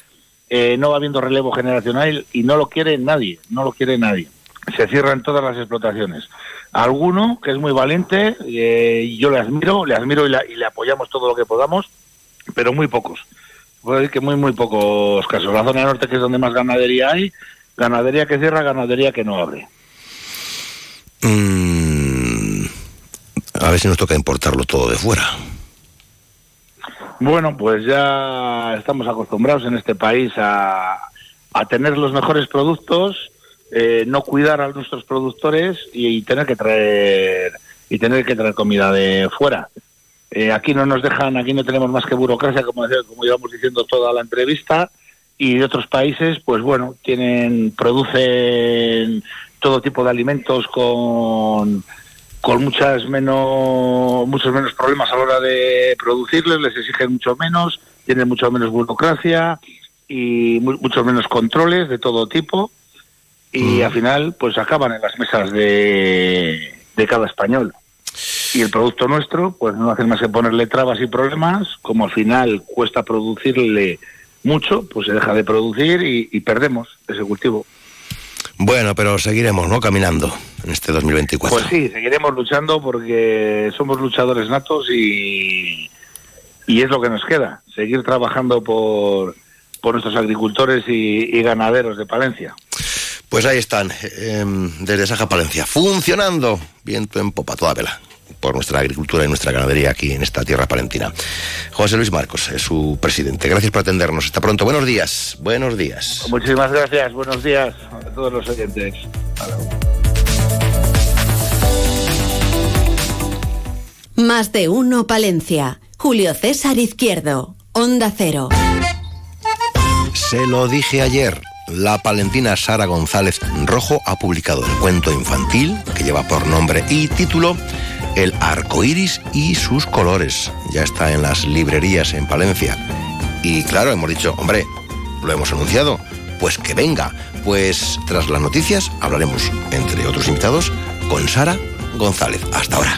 eh, no va habiendo relevo generacional y no lo quiere nadie, no lo quiere nadie. Se cierran todas las explotaciones. Alguno que es muy valiente, eh, y yo le admiro, le admiro y, la- y le apoyamos todo lo que podamos, pero muy pocos. Puedo decir que muy, muy pocos casos. La zona norte, que es donde más ganadería hay, ganadería que cierra, ganadería que no abre. Mm, a ver si nos toca importarlo todo de fuera. Bueno, pues ya estamos acostumbrados en este país a, a tener los mejores productos, eh, no cuidar a nuestros productores y, tener que traer y tener que traer comida de fuera. Eh, aquí no nos dejan, aquí no tenemos más que burocracia, como, como íbamos diciendo toda la entrevista, y de otros países, pues bueno, tienen, producen todo tipo de alimentos con, con muchas menos, muchos menos problemas a la hora de producirles, les exigen mucho menos, tienen mucho menos burocracia y mu- muchos menos controles de todo tipo y al final pues acaban en las mesas de, de cada español. Y el producto nuestro pues no hacen más que ponerle trabas y problemas, como al final cuesta producirle mucho, pues se deja de producir y, y perdemos ese cultivo. Bueno, pero seguiremos, ¿no? Caminando en este 2024. Pues sí, seguiremos luchando porque somos luchadores natos y, y es lo que nos queda, seguir trabajando por, por nuestros agricultores y, y ganaderos de Palencia. Pues ahí están, eh, desde Saja Palencia, funcionando viento en popa toda vela por nuestra agricultura y nuestra ganadería aquí en esta tierra palentina. José Luis Marcos es su presidente. Gracias por atendernos. Hasta pronto. Buenos días. Buenos días. Muchísimas gracias, buenos días a todos los oyentes. Más de uno Palencia. Julio César Izquierdo. Onda Cero. Se lo dije ayer. La palentina Sara González Rojo ha publicado el cuento infantil que lleva por nombre y título El arco iris y sus colores. Ya está en las librerías en Palencia. Y claro, hemos dicho, hombre, lo hemos anunciado, pues que venga. Pues tras las noticias hablaremos, entre otros invitados, con Sara González. Hasta ahora.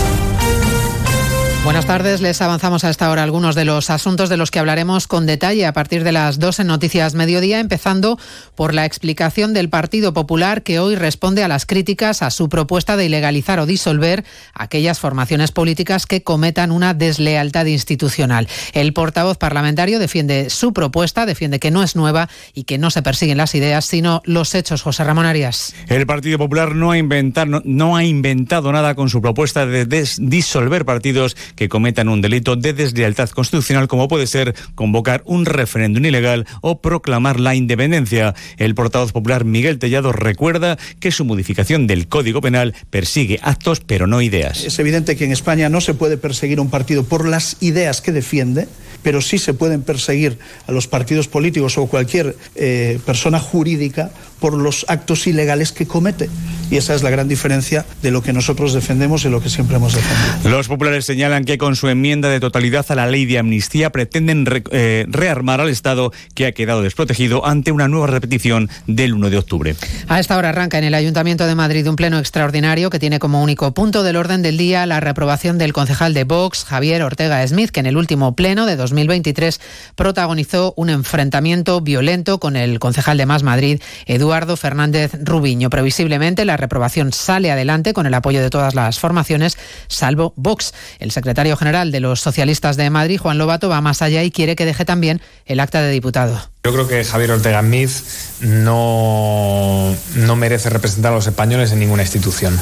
Buenas tardes, les avanzamos a esta hora algunos de los asuntos de los que hablaremos con detalle a partir de las dos en Noticias Mediodía, empezando por la explicación del Partido Popular que hoy responde a las críticas a su propuesta de ilegalizar o disolver aquellas formaciones políticas que cometan una deslealtad institucional. El portavoz parlamentario defiende su propuesta, defiende que no es nueva y que no se persiguen las ideas, sino los hechos. José Ramón Arias. El Partido Popular no ha, no, no ha inventado nada con su propuesta de disolver partidos que cometan un delito de deslealtad constitucional como puede ser convocar un referéndum ilegal o proclamar la independencia. El portavoz popular Miguel Tellado recuerda que su modificación del Código Penal persigue actos pero no ideas. Es evidente que en España no se puede perseguir un partido por las ideas que defiende, pero sí se pueden perseguir a los partidos políticos o cualquier eh, persona jurídica por los actos ilegales que comete. Y esa es la gran diferencia de lo que nosotros defendemos y lo que siempre hemos defendido. Los populares señalan que con su enmienda de totalidad a la ley de amnistía pretenden eh, rearmar al Estado que ha quedado desprotegido ante una nueva repetición del 1 de octubre. A esta hora arranca en el Ayuntamiento de Madrid un pleno extraordinario que tiene como único punto del orden del día la reprobación del concejal de Vox, Javier Ortega Smith, que en el último pleno de 2023 protagonizó un enfrentamiento violento con el concejal de Más Madrid, Eduardo Fernández Rubiño. Previsiblemente la reprobación sale adelante con el apoyo de todas las formaciones, salvo Vox. El secretario general de los socialistas de Madrid, Juan Lobato, va más allá y quiere que deje también el acta de diputado. Yo creo que Javier Ortega Smith no, no merece representar a los españoles en ninguna institución.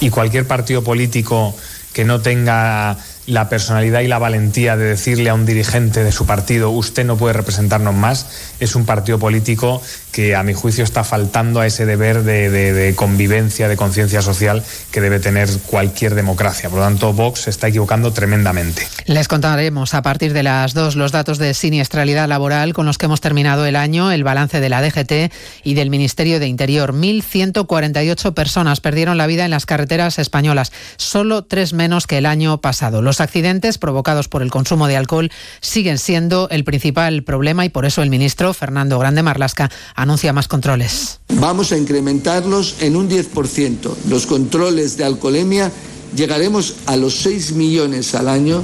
Y cualquier partido político que no tenga la personalidad y la valentía de decirle a un dirigente de su partido, usted no puede representarnos más, es un partido político que a mi juicio está faltando a ese deber de, convivencia, de conciencia social que debe tener cualquier democracia. Por lo tanto, Vox se está equivocando tremendamente. Les contaremos a partir de las dos los datos de siniestralidad laboral con los que hemos terminado el año, el balance de la DGT y del Ministerio de Interior. 1.148 personas perdieron la vida en las carreteras españolas, solo tres menos que el año pasado. Los accidentes provocados por el consumo de alcohol siguen siendo el principal problema y por eso el ministro Fernando Grande Marlasca anuncia más controles. Vamos a incrementarlos en un 10%. Los controles de alcoholemia llegaremos a los 6 millones al año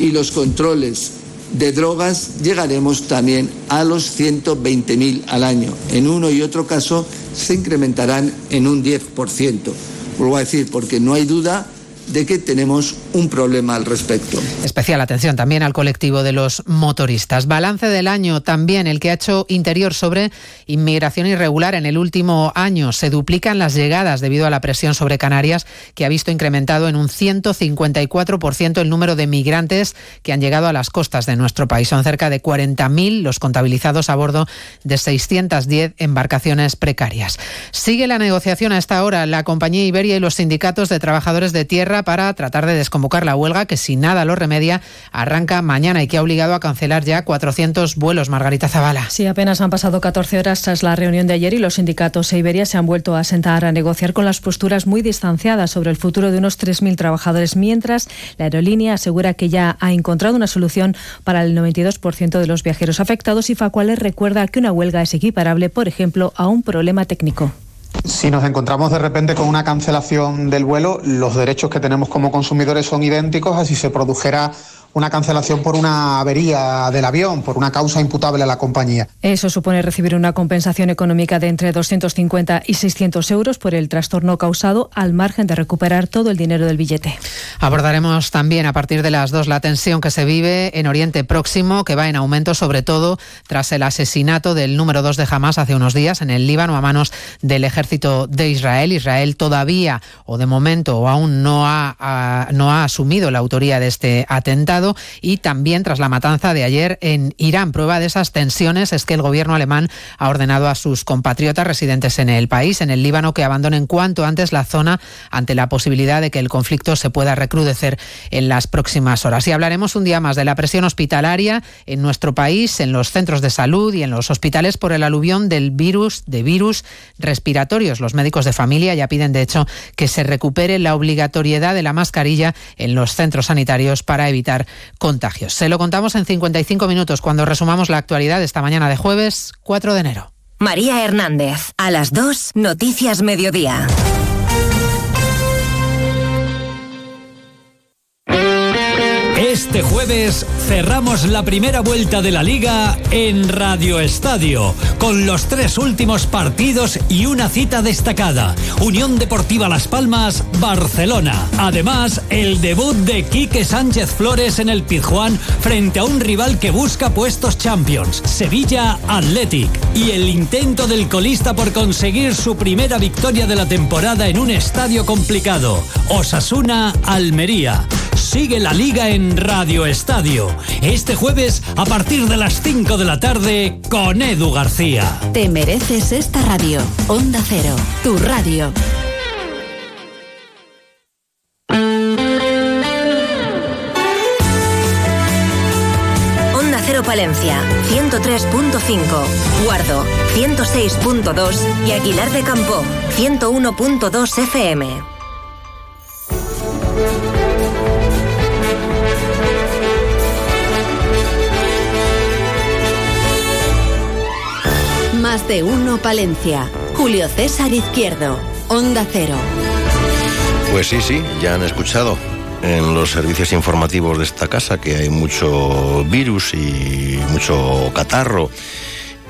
y los controles de drogas llegaremos también a los 120.000 al año. En uno y otro caso se incrementarán en un 10%. Vuelvo a decir, porque no hay duda de que tenemos un problema al respecto. Especial atención también al colectivo de los motoristas. Balance del año también el que ha hecho Interior sobre inmigración irregular en el último año. Se duplican las llegadas debido a la presión sobre Canarias que ha visto incrementado en un 154% el número de migrantes que han llegado a las costas de nuestro país. Son cerca de 40.000 los contabilizados a bordo de 610 embarcaciones precarias. Sigue la negociación a esta hora la compañía Iberia y los sindicatos de trabajadores de tierra para tratar de desconvocar la huelga que si nada lo remedia arranca mañana y que ha obligado a cancelar ya 400 vuelos. Margarita Zavala. Sí, apenas han pasado 14 horas tras la reunión de ayer y los sindicatos e Iberia se han vuelto a sentar a negociar con las posturas muy distanciadas sobre el futuro de unos 3.000 trabajadores, mientras la aerolínea asegura que ya ha encontrado una solución para el 92% de los viajeros afectados y Facuales recuerda que una huelga es equiparable, por ejemplo, a un problema técnico. Si nos encontramos de repente con una cancelación del vuelo, los derechos que tenemos como consumidores son idénticos a si se produjera una cancelación por una avería del avión, por una causa imputable a la compañía. Eso supone recibir una compensación económica de entre 250 y 600 euros por el trastorno causado, al margen de recuperar todo el dinero del billete. Abordaremos también a partir de las dos la tensión que se vive en Oriente Próximo, que va en aumento sobre todo tras el asesinato del número dos de Hamas hace unos días en el Líbano a manos del ejército de Israel. Israel todavía, o de momento, o aún no ha, no ha asumido la autoría de este atentado y también tras la matanza de ayer en Irán. Prueba de esas tensiones es que el gobierno alemán ha ordenado a sus compatriotas residentes en el país, en el Líbano, que abandonen cuanto antes la zona ante la posibilidad de que el conflicto se pueda recrudecer en las próximas horas. Y hablaremos un día más de la presión hospitalaria en nuestro país, en los centros de salud y en los hospitales por el aluvión del virus, de virus respiratorios. Los médicos de familia ya piden, de hecho, que se recupere la obligatoriedad de la mascarilla en los centros sanitarios para evitar contagios. Se lo contamos en 55 minutos cuando resumamos la actualidad esta mañana de jueves 4 de enero. María Hernández, a las 2, Noticias Mediodía. Este jueves cerramos la primera vuelta de la liga en Radio Estadio, con los tres últimos partidos y una cita destacada. Unión Deportiva Las Palmas, Barcelona. Además, el debut de Quique Sánchez Flores en el Pizjuán frente a un rival que busca puestos Champions, Sevilla Athletic. Y el intento del colista por conseguir su primera victoria de la temporada en un estadio complicado, Osasuna Almería. Sigue la liga en Radio Estadio. Este jueves a partir de las 5 de la tarde con Edu García. Te mereces esta radio. Onda Cero, tu radio. Onda Cero Palencia, 103.5. Guardo, 106.2. Y Aguilar de Campo, 101.2 FM. Más de uno Palencia. Julio César Izquierdo. Onda Cero. Pues sí, sí, ya han escuchado en los servicios informativos de esta casa que hay mucho virus y mucho catarro.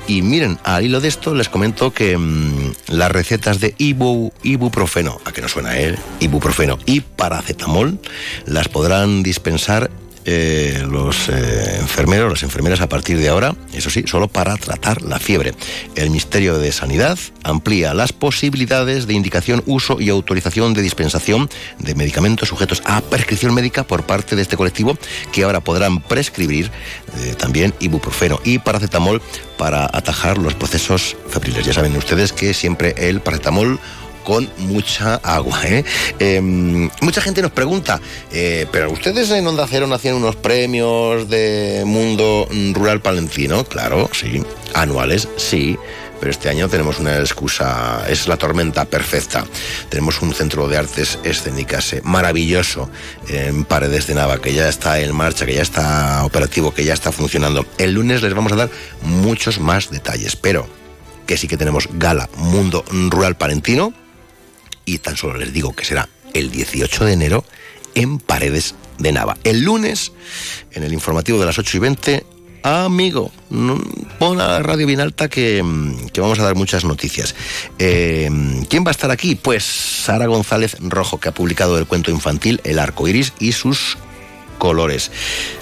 Y miren, al hilo de esto les comento que mm, las recetas de ibu, ibuprofeno, a que no suena, ¿eh? Ibuprofeno y paracetamol las podrán dispensar eh, los eh, enfermeros, las enfermeras a partir de ahora, eso sí, solo para tratar la fiebre. El Ministerio de Sanidad amplía las posibilidades de indicación, uso y autorización de dispensación de medicamentos sujetos a prescripción médica por parte de este colectivo que ahora podrán prescribir eh, también ibuprofeno y paracetamol para atajar los procesos febriles. Ya saben ustedes que siempre el paracetamol con mucha agua. ¿eh? Em, mucha gente nos pregunta, eh, pero ustedes en Onda Cero no hacían unos premios de mundo rural palentino, claro, sí, anuales, sí. Pero este año tenemos una excusa, es la tormenta perfecta. Tenemos un centro de artes escénicas eh, maravilloso en Paredes de Nava, que ya está en marcha, que ya está operativo, que ya está funcionando. El lunes les vamos a dar muchos más detalles, pero que sí que tenemos gala Mundo Rural Palentino, y tan solo les digo que será el 18 de enero en Paredes de Nava. El lunes, en el informativo de las 8 y 20, amigo, pon a la radio bien alta que, que vamos a dar muchas noticias. Eh, ¿Quién va a estar aquí? Pues Sara González Rojo, que ha publicado el cuento infantil El arco iris y sus colores.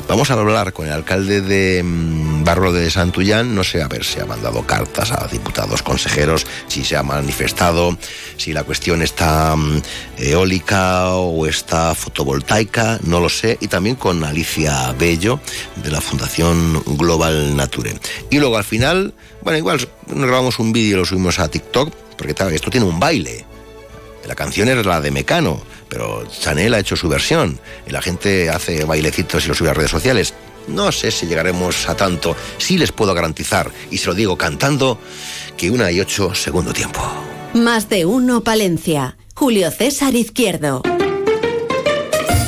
Vamos a hablar con el alcalde de mm, Barro de Santullán, no sé a ver si ha mandado cartas a diputados, consejeros, si se ha manifestado, si la cuestión está mm, eólica o está fotovoltaica, no lo sé, y también con Alicia Bello de la Fundación Global Nature. Y luego al final, bueno, igual grabamos un vídeo y lo subimos a TikTok, porque esto tiene un baile. La canción es la de Mecano, pero Chanel ha hecho su versión y la gente hace bailecitos y lo sube a redes sociales. No sé si llegaremos a tanto. Sí les puedo garantizar, y se lo digo cantando, que una y ocho segundo tiempo. Más de uno Palencia. Julio César Izquierdo.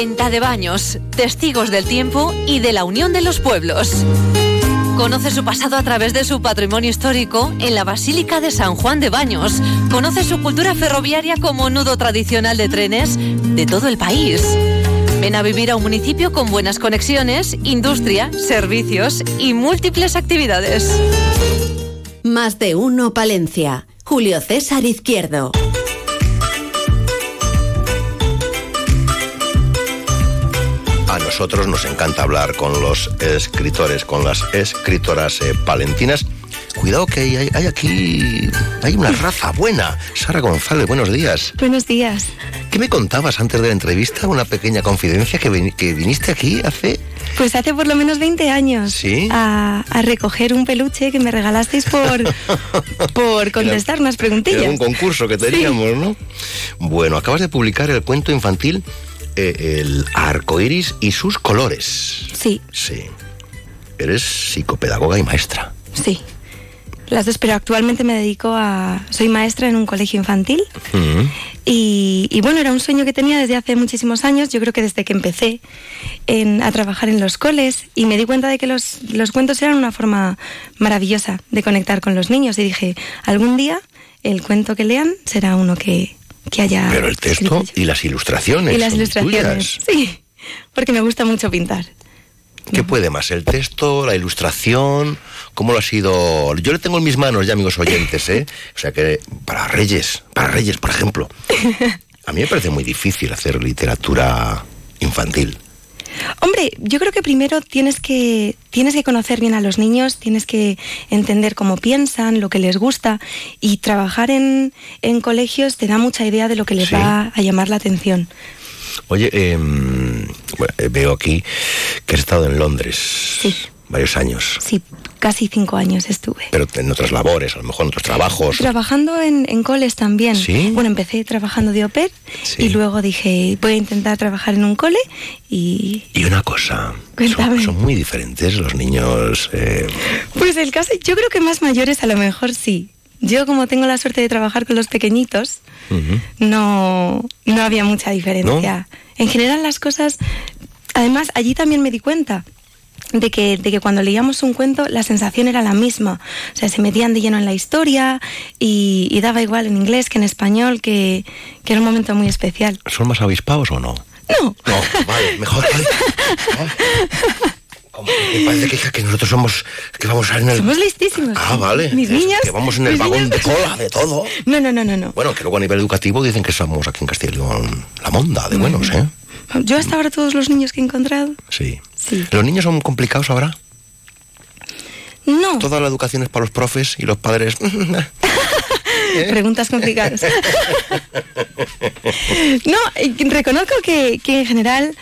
Venta de baños, testigos del tiempo y de la unión de los pueblos. Conoce su pasado a través de su patrimonio histórico en la Basílica de San Juan de Baños. Conoce su cultura ferroviaria como nudo tradicional de trenes de todo el país. Ven a vivir a un municipio con buenas conexiones, industria, servicios y múltiples actividades. Más de uno Palencia. Julio César Izquierdo. Nosotros nos encanta hablar con los escritores, con las escritoras eh, palentinas. Cuidado que hay, hay- aquí, hay una raza buena. Sara González, buenos días. Buenos días. ¿Qué me contabas antes de la entrevista? Una pequeña confidencia que, vin- que viniste aquí hace... Pues hace por lo menos 20 años ¿Sí? a, a recoger un peluche que me regalasteis por, por contestar unas Era un preguntillas. concurso que teníamos, ¿no? Bueno, acabas de publicar el cuento infantil el arco iris y sus colores. Sí. Sí. Eres psicopedagoga y maestra. Sí. Las dos, pero actualmente me dedico a... Soy maestra en un colegio infantil Mm. y, y bueno, era un sueño que tenía desde hace muchísimos años, yo creo que desde que empecé en- a trabajar en los coles y me di cuenta de que los, los cuentos eran una forma maravillosa de conectar con los niños y dije, algún día el cuento que lean será uno que, que haya... Pero el texto y las ilustraciones. y las son ilustraciones, tuyas. sí, porque me gusta mucho pintar. ¿Qué puede más? ¿El texto, la ilustración? ¿Cómo lo ha sido? Yo le tengo en mis manos ya, amigos oyentes, ¿eh? O sea que para Reyes, para Reyes, por ejemplo. A mí me parece muy difícil hacer literatura infantil. Hombre, yo creo que primero tienes que, tienes que conocer bien a los niños, tienes que entender cómo piensan, lo que les gusta y trabajar en, en colegios te da mucha idea de lo que les Sí. va a llamar la atención. Oye, em, bueno, eh, veo aquí que has estado en Londres Sí. varios años, Sí, casi cinco años estuve. pero en otras labores, a lo mejor en otros trabajos. Trabajando en, en coles también. ¿Sí? Bueno, empecé trabajando de au pair y luego dije, voy a intentar trabajar en un cole y Y una cosa, son, son muy diferentes los niños. eh, Pues el caso, yo creo que más mayores a lo mejor sí. Yo como tengo la suerte de trabajar con los pequeñitos, no, no había mucha diferencia. En general las cosas, además allí también me di cuenta de que, de que cuando leíamos un cuento la sensación era la misma. O sea, se metían de lleno en la historia y, y daba igual en inglés que en español, que, que era un momento muy especial. ¿Son más avispados o no? No. No, vale, mejor. vale. Que Me parece que, hija, que nosotros somos, que vamos en el... Somos listísimos. Ah, vale. Mis Es niños. Que vamos en el vagón niños- de cola, de todo. No, no, no, no, no. Bueno, que luego a nivel educativo dicen que somos aquí en Castilla y León la monda de buenos, ¿eh? Yo hasta ahora todos los niños que he encontrado. Sí. Sí. ¿Los niños son complicados ahora? No. Toda la educación es para los profes y los padres... Preguntas complicadas. no, eh, reconozco que, que en general,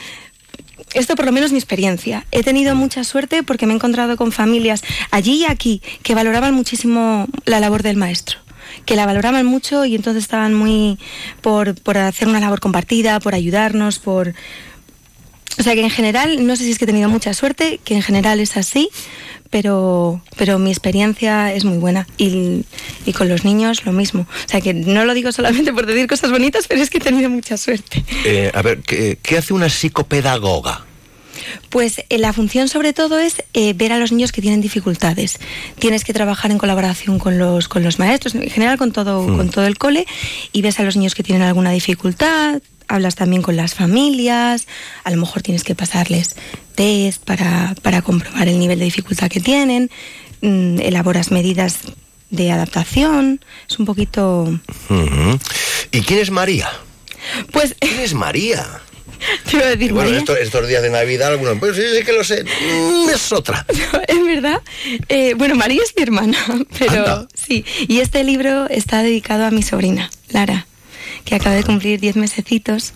esto por lo menos mi experiencia, he tenido mucha suerte porque me he encontrado con familias allí y aquí que valoraban muchísimo la labor del maestro que la valoraban mucho y entonces estaban muy por, por hacer una labor compartida, por ayudarnos, por... O sea que en general, no sé si es que he tenido mucha suerte, que en general es así, pero, pero mi experiencia es muy buena. Y, y con los niños lo mismo. O sea que no lo digo solamente por decir cosas bonitas, pero es que he tenido mucha suerte. Eh, a ver, ¿qué, qué hace una psicopedagoga? Pues eh, la función sobre todo es eh, ver a los niños que tienen dificultades. Tienes que trabajar en colaboración con los, con los maestros, en general con todo, Mm. con todo el cole, y ves a los niños que tienen alguna dificultad, hablas también con las familias, a lo mejor tienes que pasarles test para, para comprobar el nivel de dificultad que tienen, mm, elaboras medidas de adaptación, es un poquito... ¿Y quién es María? Pues... ¿Quién es María? Te a decir, bueno, estos días de Navidad, algunos, pues sí, sí que lo sé, Mm, es otra. Es verdad. Eh, bueno, María es mi hermana, pero sí. Y este libro está dedicado a mi sobrina, Lara, que acaba de cumplir 10 mesecitos.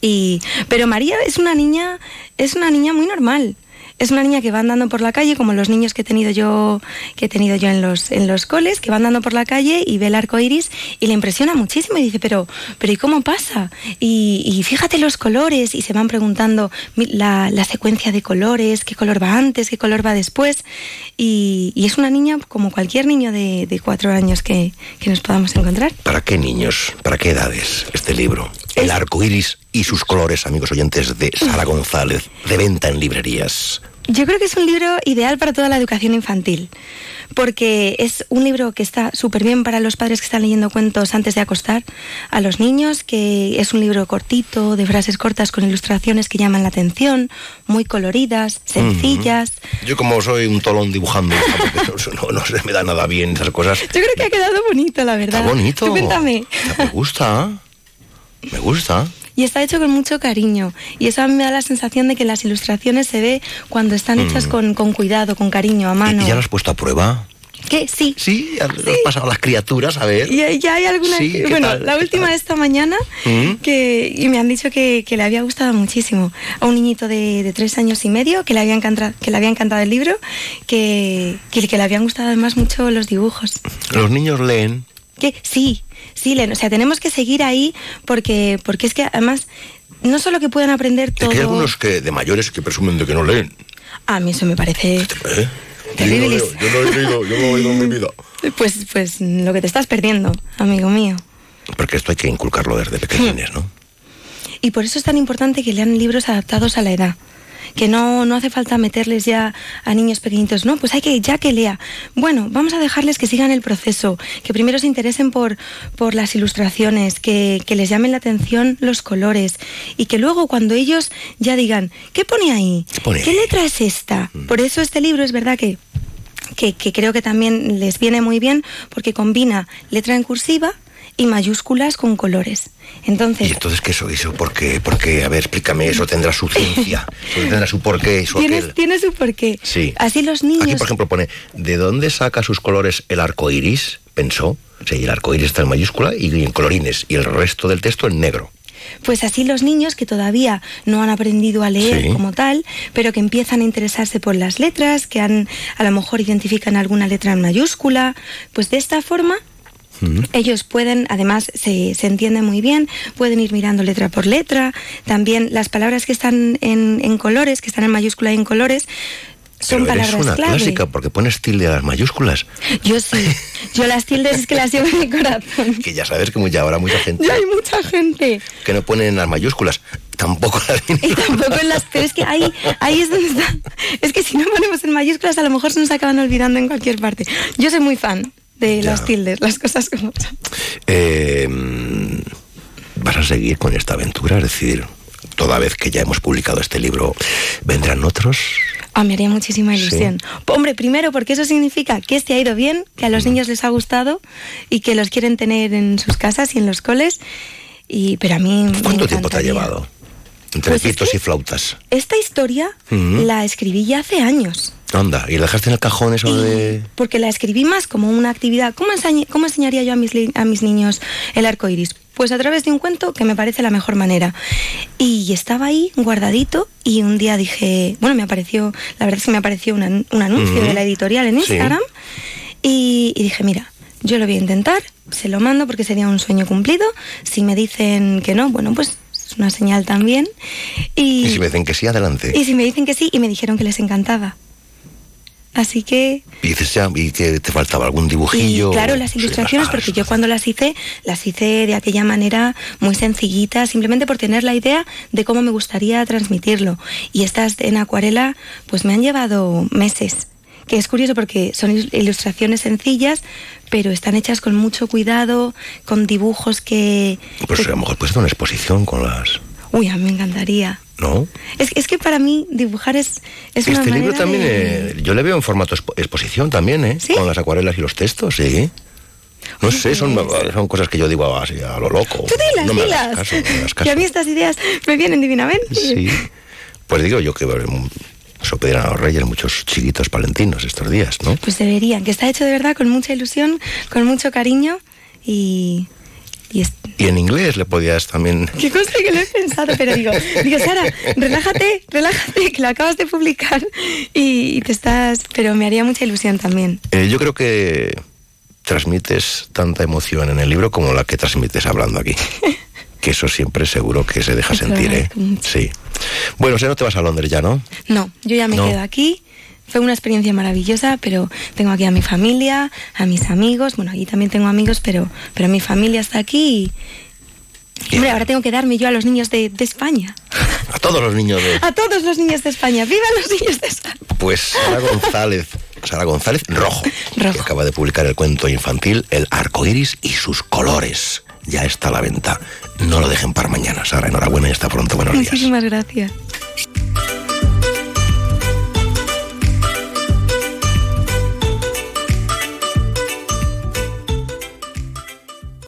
Y, pero María es una niña, es una niña muy normal. Es una niña que va andando por la calle, como los niños que he tenido yo, que he tenido yo en los, en los coles, que va andando por la calle y ve el arco iris y le impresiona muchísimo y dice, pero, pero ¿y cómo pasa? Y, fíjate los colores, y se van preguntando la, la secuencia de colores, qué color va antes, qué color va después. Y, y es una niña como cualquier niño de, de cuatro años que, que nos podamos encontrar. ¿Para qué niños? ¿Para qué edades este libro? El arco iris y sus colores, amigos oyentes de Sara González, de venta en librerías. Yo creo que es un libro ideal para toda la educación infantil, porque es un libro que está súper bien para los padres que están leyendo cuentos antes de acostar a los niños, que es un libro cortito, de frases cortas con ilustraciones que llaman la atención, muy coloridas, sencillas. Yo como soy un tolón dibujando, no, no- se me da nada bien esas cosas. Yo creo que ha quedado bonito, la verdad. Está bonito. Tú cuéntame. Me gusta, me gusta. Y está hecho con mucho cariño. Y eso a mí me da la sensación de que las ilustraciones se ve cuando están hechas Mm. con, con cuidado, con cariño, a mano. ¿Y ya lo has puesto a prueba? ¿Qué? Sí. Sí, ya has pasado a las criaturas, a ver. Y ya hay alguna. Sí, ¿qué bueno, tal? la última de esta mañana ¿Mm? que y me han dicho que, que le había gustado muchísimo a un niñito de, de tres años y medio que le había encantado que le había encantado el libro que, que, que le habían gustado además mucho los dibujos Los niños leen. que sí sí Len, o sea tenemos que seguir ahí porque porque es que además no solo que puedan aprender Es todo. que hay algunos que de mayores que presumen de que no leen. A mí eso me parece. ¿Eh? Yo no, Terrible. yo no he leído, yo no he leído en mi vida. Pues, pues lo que te estás perdiendo, amigo mío. Porque esto hay que inculcarlo desde pequeñines, ¿no? Y por eso es tan importante que lean libros adaptados a la edad. Que no, no hace falta meterles ya a niños pequeñitos, no, pues hay que, ya que lea. Bueno, vamos a dejarles que sigan el proceso, que primero se interesen por, por las ilustraciones, que, que les llamen la atención los colores y que luego cuando ellos ya digan, ¿qué pone ahí? ¿Qué, letra es esta? Por eso este libro es verdad que, que, que creo que también les viene muy bien porque combina letra en cursiva y mayúsculas con colores. Entonces, ¿Y entonces qué eso? ¿Eso por qué? ¿Por qué? A ver, explícame, eso tendrá su ciencia, eso tendrá su porqué, eso tiene, aquel. tiene su porqué. Sí. Así los niños... Aquí, por ejemplo, pone, ¿de dónde saca sus colores el arco iris? Pensó. Sí, el arco iris está en mayúscula y en colorines, y el resto del texto en negro. Pues así los niños que todavía no han aprendido a leer Sí. como tal, pero que empiezan a interesarse por las letras, que han, a lo mejor identifican alguna letra en mayúscula, pues de esta forma ellos pueden, además se, se entiende muy bien, pueden ir mirando letra por letra, también las palabras que están en, en colores, que están en mayúscula y en colores, son Pero eres palabras una clave. clásica porque pones tilde a las mayúsculas. Yo sí, yo las tildes es que las llevo en mi corazón. Que ya sabes que mu- ya habrá mucha gente Ya hay mucha gente. que no pone en las mayúsculas. Tampoco las Y tampoco en las... Pero es que ahí, ahí es donde está... Es que si no ponemos en mayúsculas a lo mejor se nos acaban olvidando en cualquier parte. Yo soy muy fan de las tildes, las cosas como son. Eh, mm, ¿Vas a seguir con esta aventura? Es decir, toda vez que ya hemos publicado este libro, ¿vendrán otros? Ah, me haría muchísima ilusión. Hombre, primero porque eso significa que este ha ido bien, que a los niños les ha gustado y que los quieren tener en sus casas y en los coles. Y, pero a mí... me ¿Cuánto tiempo te ha llevado? Entre Pues es y flautas. Esta historia Ujú. la escribí ya hace años. Anda, ¿y la dejaste en el cajón eso de...? porque la escribí más como una actividad. ¿Cómo, cómo enseñaría yo a mis, a mis niños el arco iris? Pues a través de un cuento que me parece la mejor manera. Y estaba ahí guardadito y un día dije, bueno, me apareció, la verdad es que me apareció un, an- un anuncio Ujú. de la editorial en Sí. Instagram y, y dije, mira, yo lo voy a intentar, se lo mando porque sería un sueño cumplido. Si me dicen que no, bueno, pues es una señal también. Y si me dicen que sí, adelante. Y si me dicen que sí, y me dijeron que les encantaba. Así que, Y dices ya, ¿y que te faltaba algún y dibujillo? claro, las Sí, ilustraciones, porque yo cuando las hice, las hice de aquella manera muy sencillita, simplemente por tener la idea de cómo me gustaría transmitirlo. Y estas en acuarela, pues me han llevado meses. Que es curioso porque son il- ilustraciones sencillas, pero están hechas con mucho cuidado, con dibujos que... Pues a lo mejor puedes hacer una exposición con las... Uy, a mí me encantaría. ¿No? Es, es que para mí dibujar es, es una este libro manera también, de- eh, yo le veo en formato expo- exposición también, ¿eh? Con las acuarelas y los textos, sí. No sé, son, son cosas que yo digo así a lo loco. Tú dilas, no me dilas. hagas caso, no me hagas Que a mí estas ideas me vienen divinamente. Sí. Pues digo yo que eso pedirán a los reyes muchos chiquitos palentinos estos días, ¿no? Pues deberían, que está hecho de verdad con mucha ilusión, con mucho cariño y... y es- Y en inglés le podías también... Qué cosa que lo he pensado, pero digo, digo, Sara, relájate, relájate, que lo acabas de publicar y, y te estás... Pero me haría mucha ilusión también. Eh, yo creo que transmites tanta emoción en el libro como la que transmites hablando aquí. que eso siempre seguro que se deja sentir, ¿eh? Sí. Bueno, o sea, no te vas a Londres ya, ¿no? No, yo ya me No. quedo aquí. Fue una experiencia maravillosa, pero tengo aquí a mi familia, a mis amigos. Bueno, aquí también tengo amigos, pero, pero mi familia está aquí. Y, hombre, ahora tengo que darme yo a los niños de, de España. A todos los niños de... A todos los niños de España. ¡Viva los niños de España! Pues Sara González, Sara González Rojo, que acaba de publicar el cuento infantil El arco iris y sus colores. Ya está a la venta. No lo dejen para mañana, Sara. Enhorabuena y hasta pronto. Buenos días. Muchísimas gracias.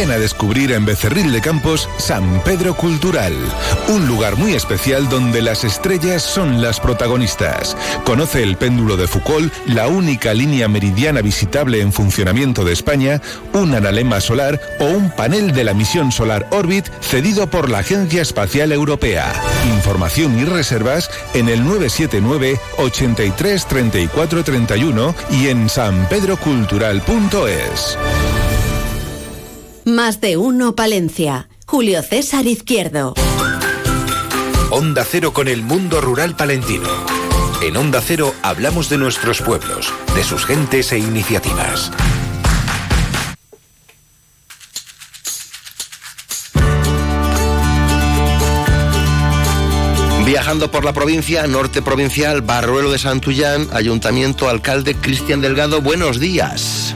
Ven a descubrir en Becerril de Campos San Pedro Cultural, un lugar muy especial donde las estrellas son las protagonistas. Conoce el péndulo de Foucault, la única línea meridiana visitable en funcionamiento de España, un analema solar o un panel de la misión Solar Orbit cedido por la Agencia Espacial Europea. Información y reservas en el 979 83 34 31 y en sanpedrocultural.es. Más de uno Palencia. Julio César Izquierdo. Onda Cero con el mundo rural palentino. En Onda Cero hablamos de nuestros pueblos, de sus gentes e iniciativas. Viajando por la provincia, norte provincial, Barruelo de Santullán, Ayuntamiento, alcalde Cristian Delgado, buenos días.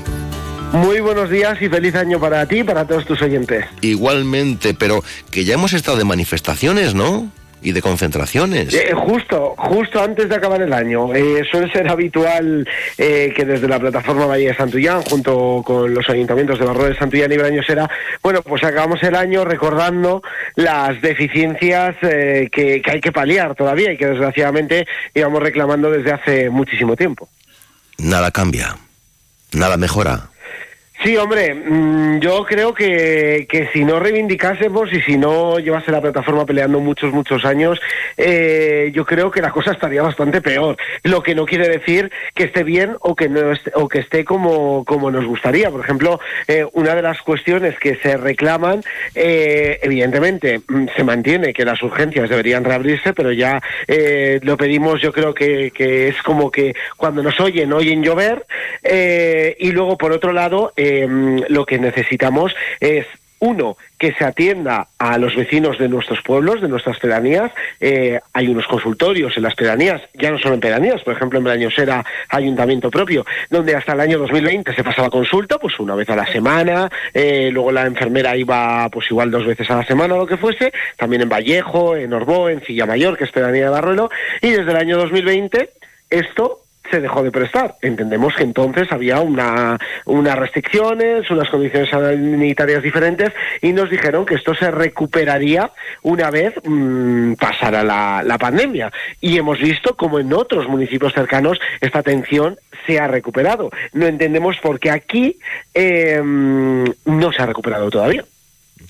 Muy buenos días y feliz año para ti y para todos tus oyentes. Igualmente, pero que ya hemos estado de manifestaciones, ¿no? y de concentraciones. Eh, justo, justo antes de acabar el año. Eh, suele ser habitual eh, que desde la plataforma Valle de Santullán, junto con los ayuntamientos de Barro de Santullán y Brañosera, bueno, pues acabamos el año recordando las deficiencias que, que hay que paliar todavía y que desgraciadamente íbamos reclamando desde hace muchísimo tiempo. Nada cambia, nada mejora. Sí, hombre, mm, yo creo que, que, si no reivindicásemos y si no llevase la plataforma peleando muchos, muchos años, eh, yo creo que la cosa estaría bastante peor. Lo que no quiere decir que esté bien o que no esté, o que esté como, como nos gustaría. Por ejemplo, eh, una de las cuestiones que se reclaman, eh, evidentemente, mm, se mantiene que las urgencias deberían reabrirse, pero ya lo pedimos, yo creo que, que, es como que cuando nos oyen, oyen llover, y luego, por otro lado, Em, lo que necesitamos es uno, que se atienda a los vecinos de nuestros pueblos, de nuestras pedanías. Eh, hay unos consultorios en las pedanías, ya no solo en pedanías, por ejemplo en Brañosera, ayuntamiento propio, donde hasta el año 2020 se pasaba consulta, pues una vez a la semana, eh, luego la enfermera iba pues igual dos veces a la semana o lo que fuese, también en Vallejo, en Orbó, en Mayor, que es pedanía de Barruelo, y desde el año 2020 esto se dejó de prestar. Entendemos que entonces había una, unas restricciones, unas condiciones sanitarias diferentes y nos dijeron que esto se recuperaría una vez mmm, pasara la, la, pandemia. Y hemos visto como en otros municipios cercanos esta atención se ha recuperado. No entendemos por qué aquí eh, no se ha recuperado todavía.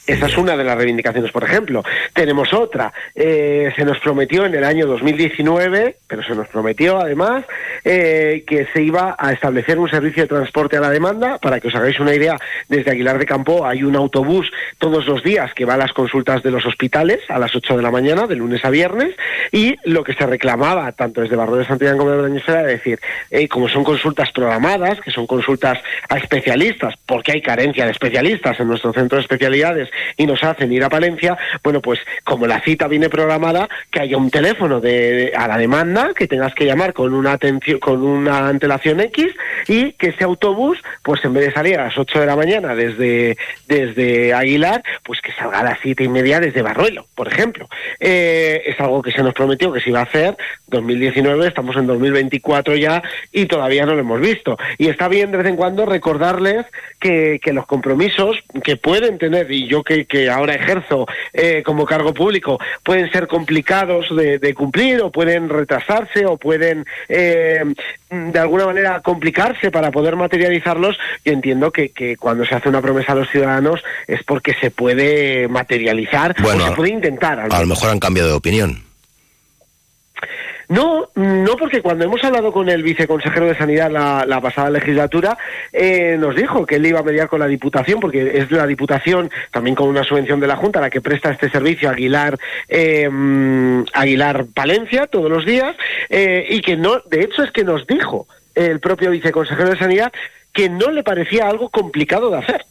Esa es una de las reivindicaciones, por ejemplo. Tenemos otra. Eh, se nos prometió en el año 2019, pero se nos prometió además, eh, que se iba a establecer un servicio de transporte a la demanda. Para que os hagáis una idea, desde Aguilar de Campo hay un autobús todos los días que va a las consultas de los hospitales a las 8 de la mañana, de lunes a viernes, y lo que se reclamaba, tanto desde Barro de Santiago como de Brañosera, era decir, como son consultas programadas, que son consultas a especialistas, porque hay carencia de especialistas en nuestro centro de especialidades, y nos hacen ir a Palencia, bueno, pues como la cita viene programada, que haya un teléfono de, a la demanda, que tengas que llamar con una atención, con una antelación X y que ese autobús, pues en vez de salir a las 8 de la mañana desde, desde Aguilar, pues que salga a las siete y media desde Barruelo, por ejemplo. Eh, es algo que se nos prometió que se iba a hacer, 2019, estamos en 2024 ya y todavía no lo hemos visto. Y está bien de vez en cuando recordarles que, que los compromisos que pueden tener, y yo que, que ahora ejerzo eh, como cargo público pueden ser complicados de, cumplir o pueden retrasarse o pueden eh, de alguna manera complicarse para poder materializarlos, yo entiendo que, que, cuando se hace una promesa a los ciudadanos es porque se puede materializar o se puede intentar. A lo mejor han cambiado de opinión. No, no, porque cuando hemos hablado con el viceconsejero de Sanidad la, pasada legislatura, eh, nos dijo que él iba a mediar con la Diputación, porque es la Diputación, también con una subvención de la Junta, la que presta este servicio Aguilar, eh, Aguilar Palencia todos los días, eh, y que no, de hecho es que nos dijo el propio viceconsejero de Sanidad que no le parecía algo complicado de hacer.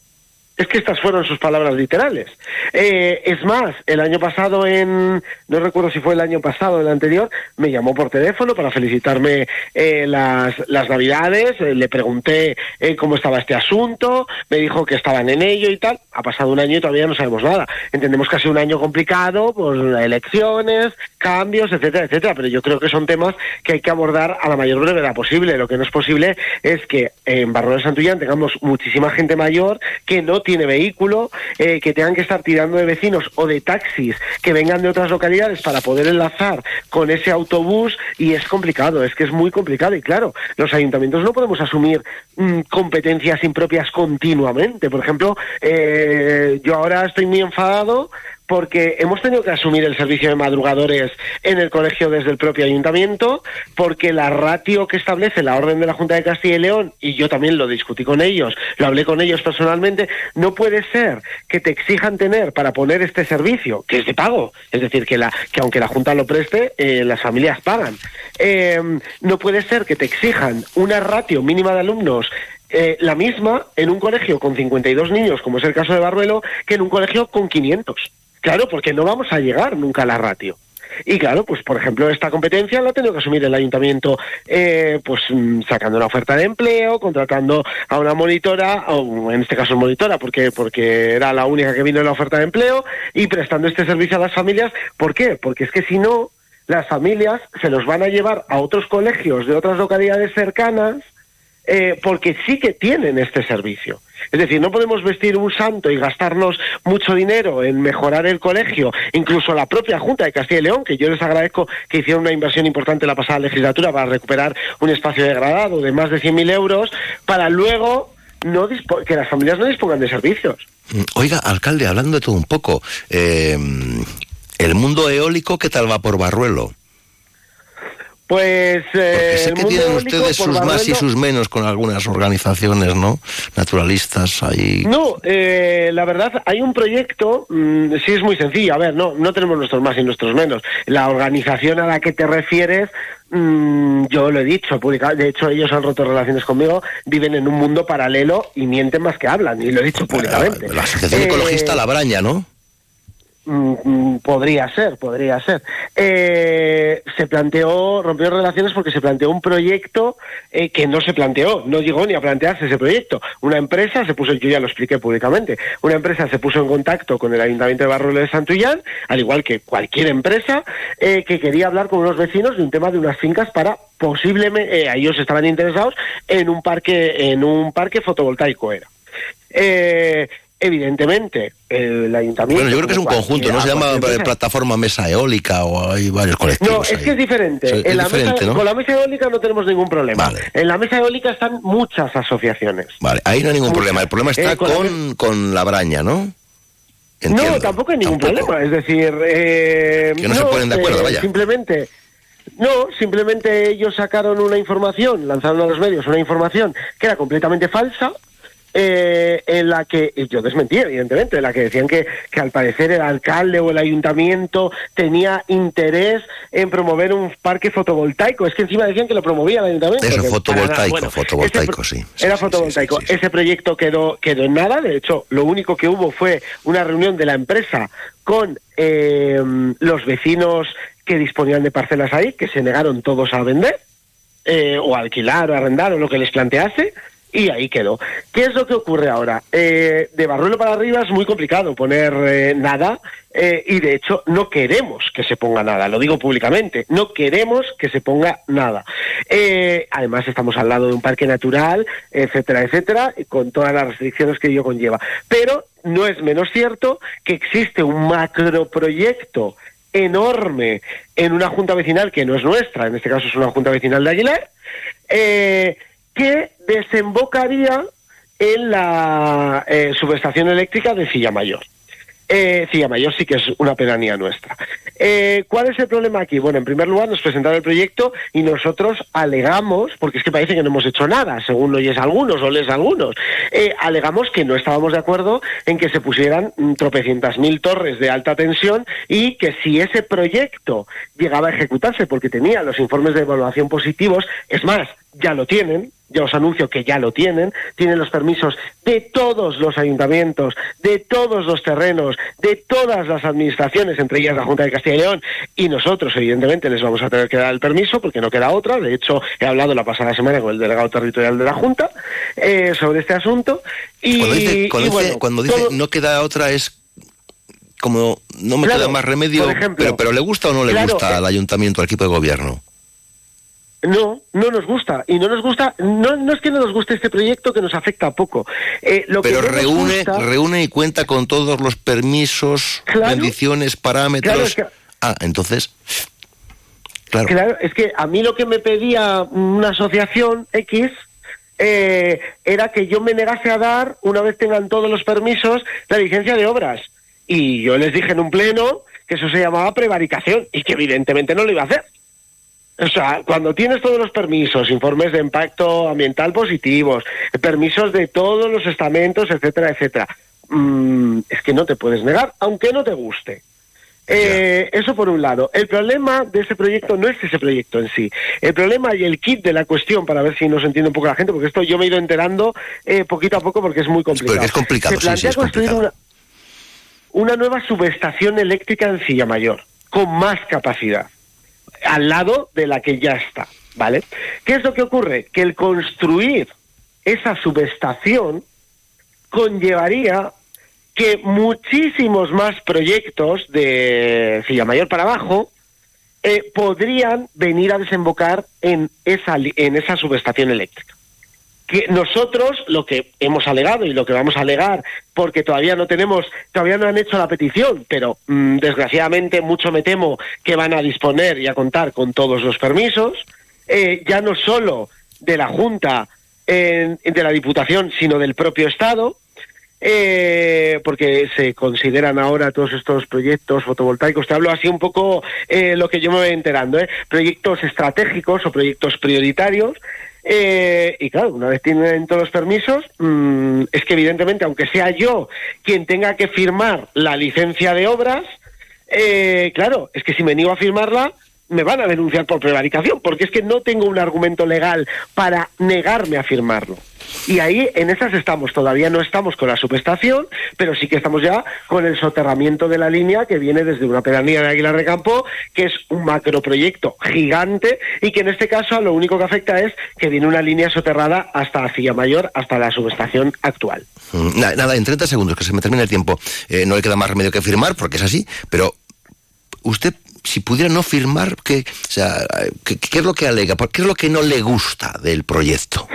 Es que estas fueron sus palabras literales. Eh, es más, el año pasado, en no recuerdo si fue el año pasado o el anterior, me llamó por teléfono para felicitarme eh, las, las Navidades, eh, le pregunté cómo estaba este asunto, me dijo que estaban en ello y tal. Ha pasado un año y todavía no sabemos nada. Entendemos que ha sido un año complicado, pues elecciones, cambios, etcétera, etcétera, pero yo creo que son temas que hay que abordar a la mayor brevedad posible. Lo que no es posible es que en Barro de Santullán tengamos muchísima gente mayor que no tiene vehículo, eh, que tengan que estar tirando de vecinos o de taxis que vengan de otras localidades para poder enlazar con ese autobús y es complicado, es que es muy complicado y claro, los ayuntamientos no podemos asumir mm, competencias impropias continuamente. Por ejemplo, eh, yo ahora estoy muy enfadado porque hemos tenido que asumir el servicio de madrugadores en el colegio desde el propio ayuntamiento, porque la ratio que establece la orden de la Junta de Castilla y León, y yo también lo discutí con ellos, lo hablé con ellos personalmente, no puede ser que te exijan tener para poner este servicio, que es de pago, es decir, que, la, que aunque la Junta lo preste, eh, las familias pagan. Eh, no puede ser que te exijan una ratio mínima de alumnos eh, la misma en un colegio con 52 niños, como es el caso de Barruelo, que en un colegio con 500. Claro, porque no vamos a llegar nunca a la ratio. Y claro, pues por ejemplo, esta competencia la ha tenido que asumir el ayuntamiento, eh, pues mm, sacando una oferta de empleo, contratando a una monitora, o en este caso monitora, porque, porque era la única que vino en la oferta de empleo, y prestando este servicio a las familias. ¿Por qué? Porque es que si no, las familias se los van a llevar a otros colegios de otras localidades cercanas eh, porque sí que tienen este servicio. Es decir, no podemos vestir un santo y gastarnos mucho dinero en mejorar el colegio, incluso la propia Junta de Castilla y León, que yo les agradezco que hicieron una inversión importante la pasada legislatura para recuperar un espacio degradado de más de 100.000 euros, para luego no que las familias no dispongan de servicios. Mm, oiga, alcalde, hablando de todo un poco, eh, el mundo eólico, ¿qué tal va por Barruelo? Pues eh, sé que tienen ustedes sus más y sus menos con algunas organizaciones, ¿no? Naturalistas ahí. No, eh, la verdad hay un proyecto, mm, sí es muy sencillo. A ver, no, no tenemos nuestros más y nuestros menos. La organización a la que te refieres mm, yo lo he dicho, de hecho ellos han roto relaciones conmigo, viven en un mundo paralelo y mienten más que hablan, y lo he dicho públicamente. La, Asociación Ecologista La Braña, ¿no? Mm, mm, podría ser, podría ser. Eh, se planteó, rompió relaciones porque se planteó un proyecto eh, que no se planteó, no llegó ni a plantearse ese proyecto. Una empresa se puso, yo ya lo expliqué públicamente, una empresa se puso en contacto con el Ayuntamiento de Barruelo de Santullán, al igual que cualquier empresa, eh, que quería hablar con unos vecinos de un tema de unas fincas para posiblemente, ellos estaban interesados en un parque, en un parque fotovoltaico era. Eh, evidentemente, el ayuntamiento... Bueno, yo creo que es un conjunto, ¿no? Se llama plataforma mesa eólica o hay varios colectivos. No, es que es diferente. en la mesa, Con la mesa eólica no tenemos ningún problema. En la mesa eólica están muchas asociaciones. Vale, ahí no hay ningún problema. El problema está eh, con, la... braña, ¿no? No, tampoco hay ningún problema. Es decir... Eh, que no, se ponen de acuerdo, eh, vaya. Simplemente... No, simplemente ellos sacaron una información, lanzaron a los medios una información que era completamente falsa, eh, en la que, yo desmentí evidentemente, en la que decían que, que al parecer el alcalde o el ayuntamiento tenía interés en promover un parque fotovoltaico. Es que encima decían que lo promovía el ayuntamiento. Eso, fotovoltaico, fotovoltaico, sí. Era fotovoltaico. ese proyecto quedó, quedó en nada. De hecho, lo único que hubo fue una reunión de la empresa con eh, los vecinos que disponían de parcelas ahí, que se negaron todos a vender. Eh, o alquilar o arrendar o lo que les plantease y ahí quedó. ¿Qué es lo que ocurre ahora? Eh, de Barruelo para arriba es muy complicado poner eh, nada eh, y de hecho no queremos que se ponga nada, lo digo públicamente, no queremos que se ponga nada. además estamos al lado de un parque natural, etcétera, etcétera, con todas las restricciones que ello conlleva. Pero no es menos cierto que existe un macroproyecto enorme en una junta vecinal que no es nuestra, en este caso es una junta vecinal de Aguilar, eh, que desembocaría en la eh, subestación eléctrica de Silla Mayor. Eh, Mayor sí que es una pedanía nuestra. Eh, ¿Cuál es el problema aquí? Bueno, en primer lugar nos presentaron el proyecto y nosotros alegamos, porque es que parece que no hemos hecho nada, según oyes algunos o lees algunos, eh, alegamos que no estábamos de acuerdo en que se pusieran mm, tropecientas mil torres de alta tensión y que si ese proyecto llegaba a ejecutarse porque tenía los informes de evaluación positivos, es más, ya lo tienen, ya os anuncio que ya lo tienen, tienen los permisos de todos los ayuntamientos, de todos los terrenos, de todas las administraciones, entre ellas la Junta de Castilla y León, y nosotros evidentemente les vamos a tener que dar el permiso porque no queda otra, de hecho he hablado la pasada semana con el delegado territorial de la Junta eh, sobre este asunto. Y, cuando dice, no queda otra es como no me queda más remedio, pero, pero ¿le gusta o no le gusta al ayuntamiento, al equipo de gobierno? No, no nos gusta. Y no nos gusta, no, no es que no nos guste este proyecto que nos afecta poco. Eh, lo Pero reúne, reúne y cuenta con todos los permisos, condiciones, parámetros. Ah, entonces. Claro. claro, es que a mí lo que me pedía una asociación X eh, era que yo me negase a dar, una vez tengan todos los permisos, la licencia de obras. Y yo les dije en un pleno que eso se llamaba prevaricación y que evidentemente no lo iba a hacer. O sea, cuando tienes todos los permisos, informes de impacto ambiental positivos, permisos de todos los estamentos, etcétera, etcétera, mm, es que no te puedes negar, aunque no te guste. Eh, eso por un lado. El problema de ese proyecto no es ese proyecto en sí. El problema y el kit de la cuestión, para ver si nos entiende un poco la gente, porque esto yo me he ido enterando eh, poquito a poco porque es muy complicado. Porque es complicado, Se sí, plantea sí, es construir complicado. una, una nueva subestación eléctrica en Silla Mayor, con más capacidad, al lado de la que ya está, ¿vale? ¿Qué es lo que ocurre? Que el construir esa subestación conllevaría que muchísimos más proyectos de Silla Mayor para abajo eh, podrían venir a desembocar en esa, en esa subestación eléctrica. Que nosotros lo que hemos alegado y lo que vamos a alegar, porque todavía no tenemos, todavía no han hecho la petición, pero mm, desgraciadamente mucho me temo que van a disponer y a contar con todos los permisos, eh, ya no solo de la Junta, de la Diputación, sino del propio Estado, eh, porque se consideran ahora todos estos proyectos fotovoltaicos. Te hablo así un poco eh, lo que yo me voy enterando, ¿eh? proyectos estratégicos o proyectos prioritarios. Eh, y claro, una vez tienen todos los permisos, mm, es que evidentemente, aunque sea yo quien tenga que firmar la licencia de obras, eh, claro, es que si me niego a firmarla, me van a denunciar por prevaricación, porque es que no tengo un argumento legal para negarme a firmarlo. Y ahí en esas estamos, todavía no estamos con la subestación, pero sí que estamos ya con el soterramiento de la línea que viene desde una pedanía de Aguilar de Campo, que es un macroproyecto gigante y que en este caso lo único que afecta es que viene una línea soterrada hasta Silla Mayor, hasta la subestación actual. Mm, na- Nada, en 30 segundos, que se me termina el tiempo. Eh, no le queda más remedio que firmar, porque es así, pero usted, si pudiera no firmar, ¿qué, o sea, ¿qué, es lo que alega? ¿Por ¿Qué es lo que no le gusta del proyecto?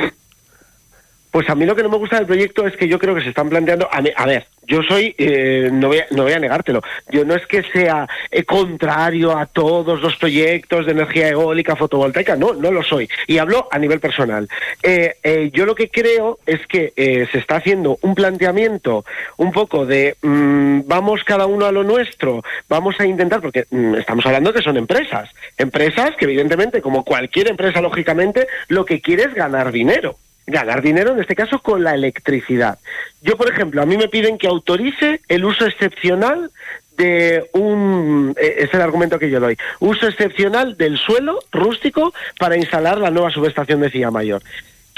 Pues a mí lo que no me gusta del proyecto es que yo creo que se están planteando. A ver, yo soy, eh, no, voy a, no voy a negártelo, yo no es que sea eh, contrario a todos los proyectos de energía eólica, fotovoltaica, no, no lo soy. Y hablo a nivel personal. Eh, eh, yo lo que creo es que eh, se está haciendo un planteamiento un poco de mm, vamos cada uno a lo nuestro, vamos a intentar, porque mm, estamos hablando que son empresas, empresas que evidentemente, como cualquier empresa, lógicamente, lo que quiere es ganar dinero ganar dinero, en este caso con la electricidad. Yo, por ejemplo, a mí me piden que autorice el uso excepcional de un, eh, es el argumento que yo doy, uso excepcional del suelo rústico para instalar la nueva subestación de Cía Mayor.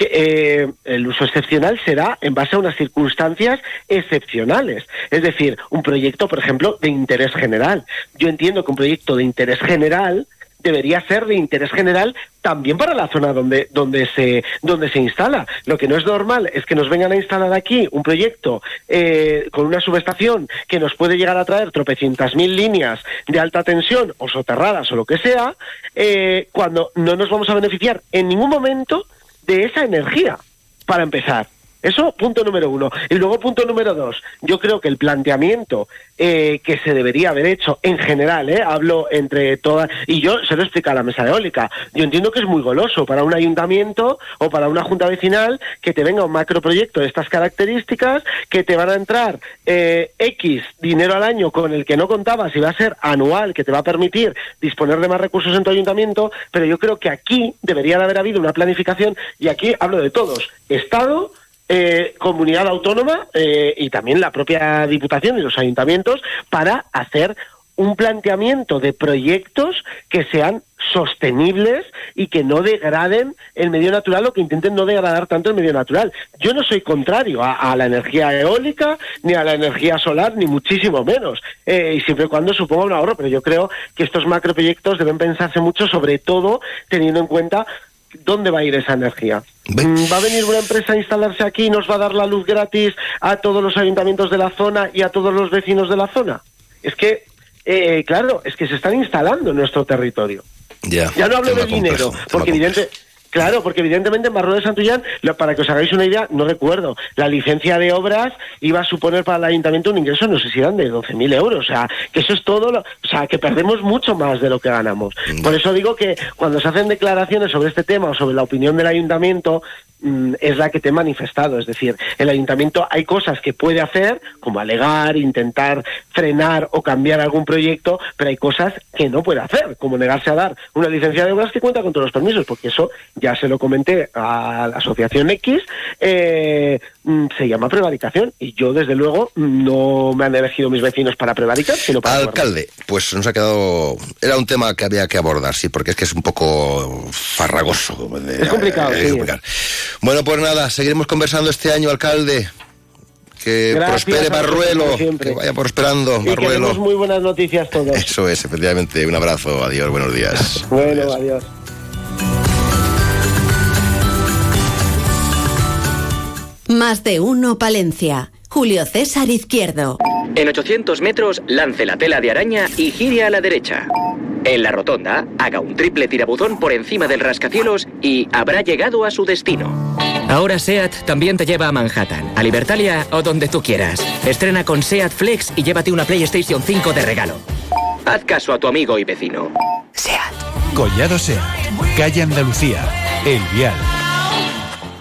Eh, el uso excepcional será en base a unas circunstancias excepcionales. Es decir, un proyecto, por ejemplo, de interés general. Yo entiendo que un proyecto de interés general debería ser de interés general también para la zona donde, donde, se, donde se instala. Lo que no es normal es que nos vengan a instalar aquí un proyecto eh, con una subestación que nos puede llegar a traer tropecientas mil líneas de alta tensión o soterradas o lo que sea, eh, cuando no nos vamos a beneficiar en ningún momento de esa energía, para empezar. Eso, punto número uno. Y luego, punto número dos. Yo creo que el planteamiento eh, que se debería haber hecho en general, eh, hablo entre todas, y yo se lo explico a la mesa eólica. Yo entiendo que es muy goloso para un ayuntamiento o para una junta vecinal que te venga un macroproyecto de estas características, que te van a entrar eh, X dinero al año con el que no contabas y va a ser anual, que te va a permitir disponer de más recursos en tu ayuntamiento, pero yo creo que aquí debería de haber habido una planificación, y aquí hablo de todos, Estado, eh, comunidad autónoma eh, y también la propia Diputación y los ayuntamientos para hacer un planteamiento de proyectos que sean sostenibles y que no degraden el medio natural o que intenten no degradar tanto el medio natural. Yo no soy contrario a, la energía eólica ni a la energía solar, ni muchísimo menos, eh, y siempre y cuando suponga un ahorro, pero yo creo que estos macroproyectos deben pensarse mucho, sobre todo teniendo en cuenta dónde va a ir esa energía. Mm, ¿Va a venir una empresa a instalarse aquí y nos va a dar la luz gratis a todos los ayuntamientos de la zona y a todos los vecinos de la zona? Es que, eh, claro, es que se están instalando en nuestro territorio. Ya, Ya no hablo de dinero, complejo, porque evidente, Claro, porque evidentemente en Barro de Santullán, lo- para que os hagáis una idea, no recuerdo, la licencia de obras iba a suponer para el ayuntamiento un ingreso, no sé si eran de 12.000 euros, o sea, que eso es todo, lo- o sea, que perdemos mucho más de lo que ganamos. Por eso digo que cuando se hacen declaraciones sobre este tema o sobre la opinión del ayuntamiento, mm, es la que te he manifestado, es decir, el ayuntamiento hay cosas que puede hacer, como alegar, intentar frenar o cambiar algún proyecto, pero hay cosas que no puede hacer, como negarse a dar una licencia de obras que cuenta con todos los permisos, porque eso ya se lo comenté a la asociación X, eh, mm, se llama prevaricación y yo desde luego no me han elegido mis vecinos para prevaricar, sino para. Alcalde, pues nos ha quedado... Era un tema que había que abordar, sí, porque es que es un poco farragoso. Es complicado, Eh, sí. Bueno, pues nada, seguiremos conversando este año, alcalde. Que Gracias, prospere Barruelo, que vaya prosperando Y Barruelo. muy buenas noticias todos. Eso es, efectivamente. Un abrazo, adiós, buenos días. Bueno, adiós. Más de uno Palencia. Julio César Izquierdo. En 800 metros, lance la tela de araña y gire a la derecha. En la rotonda, haga un triple tirabuzón por encima del rascacielos y habrá llegado a su destino. Ahora SEAT también te lleva a Manhattan, a Libertalia o donde tú quieras. Estrena con SEAT Flex y llévate una PlayStation 5 de regalo. Haz caso a tu amigo y vecino. Collado Sea, calle Andalucía, El Vial.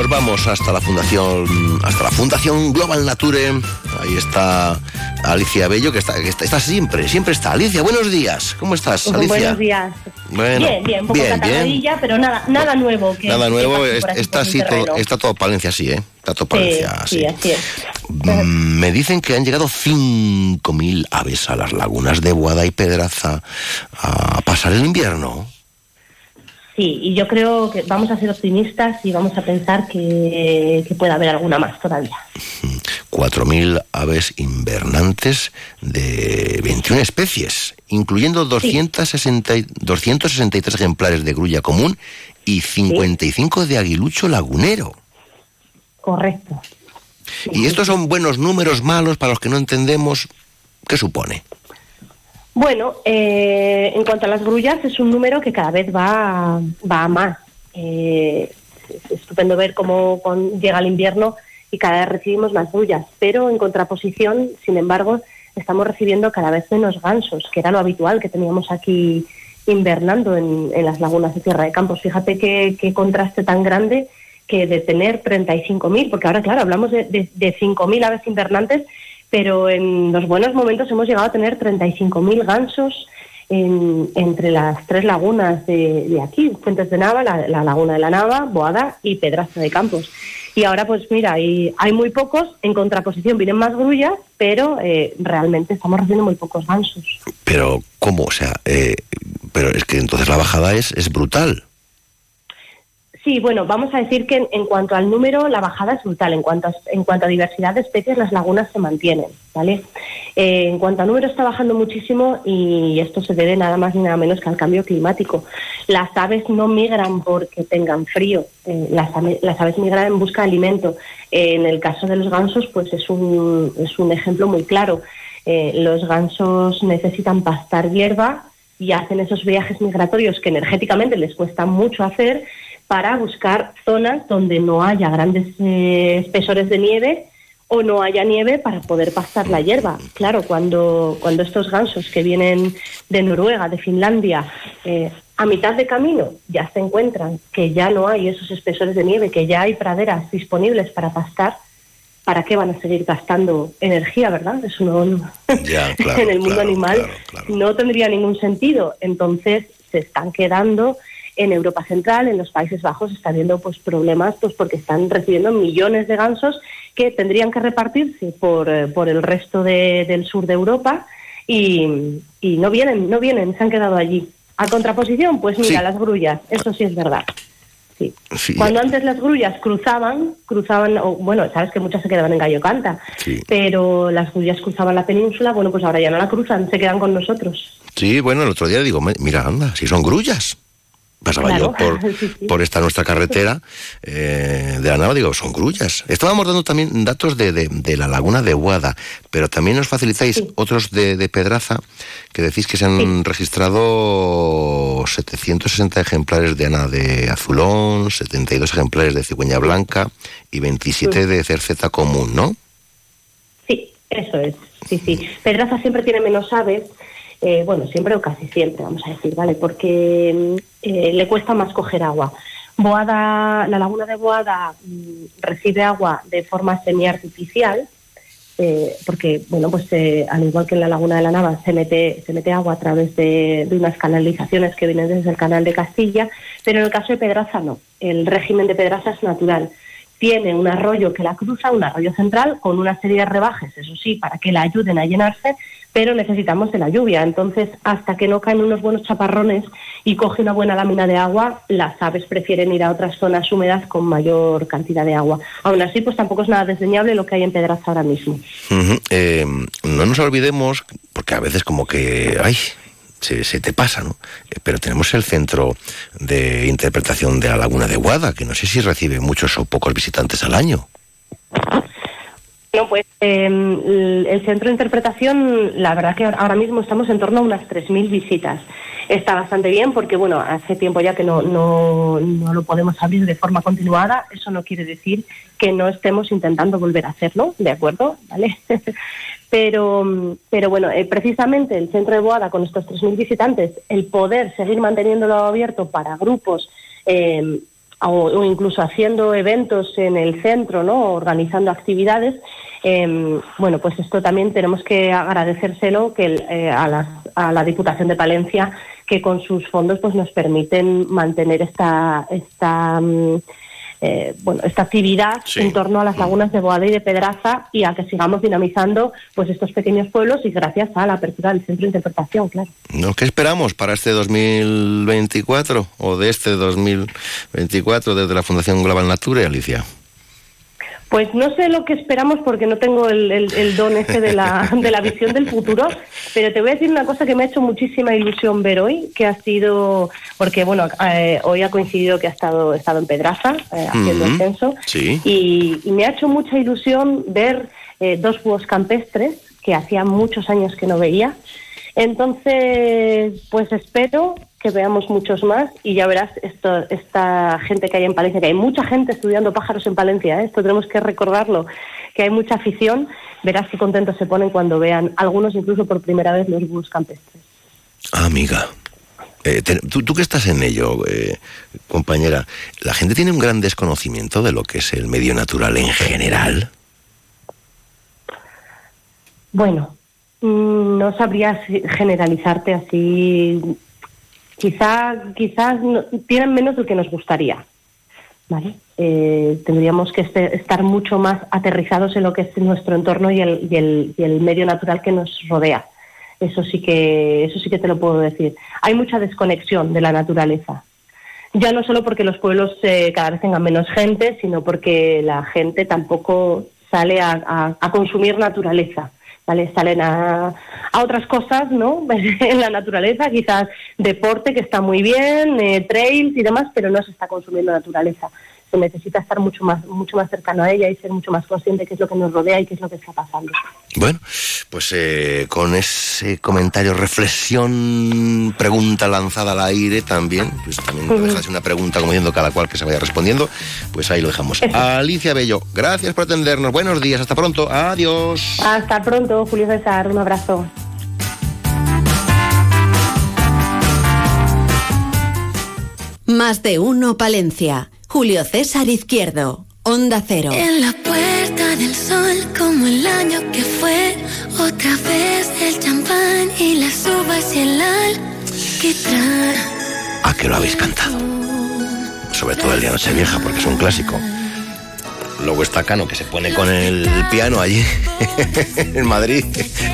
Nos vamos hasta la fundación, hasta la fundación Global Nature. Ahí está Alicia Bello, que está, que está, está siempre, siempre está. Alicia, buenos días. ¿Cómo estás, Alicia? Buenos días. Bueno, bien, bien, un poco bien, bien. pero nada, nada nuevo. Que, Nada nuevo, está así todo, está todo Palencia así, ¿eh? Está todo Sí, Palencia sí, así. así es. Mm, Me dicen que han llegado 5.000 aves a las lagunas de Boada y Pedraza a pasar el invierno. Sí, y yo creo que vamos a ser optimistas y vamos a pensar que, que puede haber alguna más todavía. 4.000 aves invernantes de 21 especies, incluyendo 260 y- 263 ejemplares de grulla común y 55 de aguilucho lagunero. Correcto. ¿Y estos son buenos números malos para los que no entendemos? ¿Qué supone? Bueno, eh, en cuanto a las grullas, es un número que cada vez va, va a más. Eh, es estupendo ver cómo con- llega el invierno y cada vez recibimos más grullas, pero en contraposición, sin embargo, estamos recibiendo cada vez menos gansos, que era lo habitual que teníamos aquí invernando en, en las lagunas de Tierra de Campos. Fíjate qué, qué contraste tan grande que de tener 35.000, porque ahora, claro, hablamos de, de, de 5.000 aves invernantes, pero en los buenos momentos hemos llegado a tener 35.000 gansos en- entre las tres lagunas de, aquí, Fuentes de Nava, la, la Laguna de la Nava, Boada y Pedraza de Campos. Y ahora, pues mira, hay, hay muy pocos, en contraposición vienen más grullas, pero eh, realmente estamos recibiendo muy pocos gansos. Pero, ¿cómo? O sea, eh, pero es que entonces la bajada es, es brutal. Sí, bueno, vamos a decir que en, cuanto al número, la bajada es brutal. En cuanto a, en cuanto a diversidad de especies, las lagunas se mantienen, ¿vale? Eh, en cuanto a número, está bajando muchísimo y esto se debe nada más ni nada menos que al cambio climático. Las aves no migran porque tengan frío, eh, las, ave- las aves migran en busca de alimento. Eh, en el caso de los gansos, pues es un, es un ejemplo muy claro. Los gansos necesitan pastar hierba y hacen esos viajes migratorios que energéticamente les cuesta mucho hacer para buscar zonas donde no haya grandes eh, espesores de nieve o no haya nieve para poder pastar la hierba. Claro, cuando, cuando estos gansos que vienen de Noruega, de Finlandia, eh, a mitad de camino ya se encuentran que ya no hay esos espesores de nieve, que ya hay praderas disponibles para pastar, ¿para qué van a seguir gastando energía, verdad? Eso no, no- Ya, claro, en el mundo claro, animal no tendría ningún sentido. Entonces se están quedando en Europa Central, en los Países Bajos, está habiendo pues problemas pues porque están recibiendo millones de gansos que tendrían que repartirse por, eh, por el resto de- del sur de Europa y, y no vienen, no vienen, se han quedado allí. A contraposición, pues mira, Sí. las grullas, eso sí es verdad. Sí. Sí, Cuando antes las grullas cruzaban, cruzaban, o, bueno, sabes que muchas se quedaban en Gallo Canta, pero las grullas cruzaban la península, bueno, pues ahora ya no la cruzan, se quedan con nosotros. Sí, bueno, el otro día digo, "Me- mira, anda, si son grullas. Pasaba yo por, por esta nuestra carretera eh, de la Nava, digo, son grullas. Estábamos dando también datos de, de, la laguna de Guada, pero también nos facilitáis otros de, de, Pedraza, que decís que se han registrado 760 ejemplares de Ana de Azulón, 72 ejemplares de cigüeña blanca y 27 de cerceta común, ¿no? Sí, eso es, sí, sí. Pedraza siempre tiene menos aves, eh, bueno, siempre o casi siempre, vamos a decir, ¿vale? Porque eh, le cuesta más coger agua. Boada, la laguna de Boada mm, recibe agua de forma semiartificial, eh, porque, bueno, pues al igual que en la laguna de la Nava se mete, se mete agua a través de, unas canalizaciones que vienen desde el canal de Castilla, pero en el caso de Pedraza no. El régimen de Pedraza es natural tiene un arroyo que la cruza, un arroyo central, con una serie de rebajes, eso sí, para que la ayuden a llenarse, pero necesitamos de la lluvia. Entonces, hasta que no caen unos buenos chaparrones y coge una buena lámina de agua, las aves prefieren ir a otras zonas húmedas con mayor cantidad de agua. Aún así, pues tampoco es nada desdeñable lo que hay en Pedraza ahora mismo. Eh, no nos olvidemos, porque a veces como que, ay, se, te pasa, ¿no? Eh, pero tenemos el centro de interpretación de la Laguna de Guada, que no sé si recibe muchos o pocos visitantes al año. No, pues em, el centro de interpretación, la verdad que ahora mismo estamos en torno a unas 3.000 visitas. Está bastante bien porque, bueno, hace tiempo ya que no, no, no, lo podemos abrir de forma continuada. Eso no quiere decir que no estemos intentando volver a hacerlo, ¿de acuerdo? ¿Vale? pero, pero bueno, eh, precisamente el centro de Boada con estos 3.000 visitantes, el poder seguir manteniéndolo abierto para grupos eh, o, incluso haciendo eventos en el centro, ¿no? organizando actividades, em, bueno, pues esto también tenemos que agradecérselo que, eh, a, la, a, la, Diputación de Palencia, que con sus fondos pues nos permiten mantener esta, esta mm, eh, bueno, esta actividad en torno a las lagunas de Boada y de Pedraza y a que sigamos dinamizando pues estos pequeños pueblos y gracias a la apertura del centro de interpretación, claro. ¿No? ¿Qué esperamos para este 2024 o de este 2024 desde la Fundación Global Nature, Alicia? Pues no sé lo que esperamos porque no tengo el, don ese de la, de la, visión del futuro, pero te voy a decir una cosa que me ha hecho muchísima ilusión ver hoy, que ha sido, porque bueno, eh, hoy ha coincidido que ha estado, estado en Pedraza eh, haciendo el censo, y, me ha hecho mucha ilusión ver eh, dos búhos campestres que hacía muchos años que no veía. Entonces, pues espero que veamos muchos más y ya verás esto, esta gente que hay en Palencia, que hay mucha gente estudiando pájaros en Palencia, ¿eh? esto tenemos que recordarlo, que hay mucha afición, verás qué contentos se ponen cuando vean algunos incluso por primera vez los búhos campestres. Ah, amiga, eh, tú, tú, que estás en ello, eh, compañera, ¿la gente tiene un gran desconocimiento de lo que es el medio natural en general? Bueno, mm, no sabría generalizarte así quizá, quizás tienen menos del que nos gustaría. ¿vale? Eh, tendríamos que estar mucho más aterrizados en lo que es nuestro entorno y el, y el, y el medio natural que nos rodea. Eso sí que, eso sí que te lo puedo decir. Hay mucha desconexión de la naturaleza. Ya no solo porque los pueblos eh, cada vez tengan menos gente, sino porque la gente tampoco sale a consumir naturaleza. Salen a, otras cosas, ¿no? en la naturaleza, quizás deporte que está muy bien, eh, trails y demás, pero no se está consumiendo naturaleza se necesita estar mucho más, mucho más cercano a ella y ser mucho más consciente de qué es lo que nos rodea y qué es lo que está pasando. Bueno, pues eh, con ese comentario, reflexión, pregunta lanzada al aire también, pues también te dejas una pregunta como diciendo cada cual que se vaya respondiendo, pues ahí lo dejamos. Alicia Bello, gracias por atendernos, buenos días, hasta pronto, adiós. Hasta pronto, Julio César, un abrazo. Más de uno, Palencia. Julio César Izquierdo, Onda Cero. En la puerta del sol, como el año que fue, otra vez el champán y las uvas y el alquitrán. ¿A qué lo habéis cantado? Sobre todo el día de vieja porque es un clásico. Luego está Cano, que se pone con el piano allí en Madrid,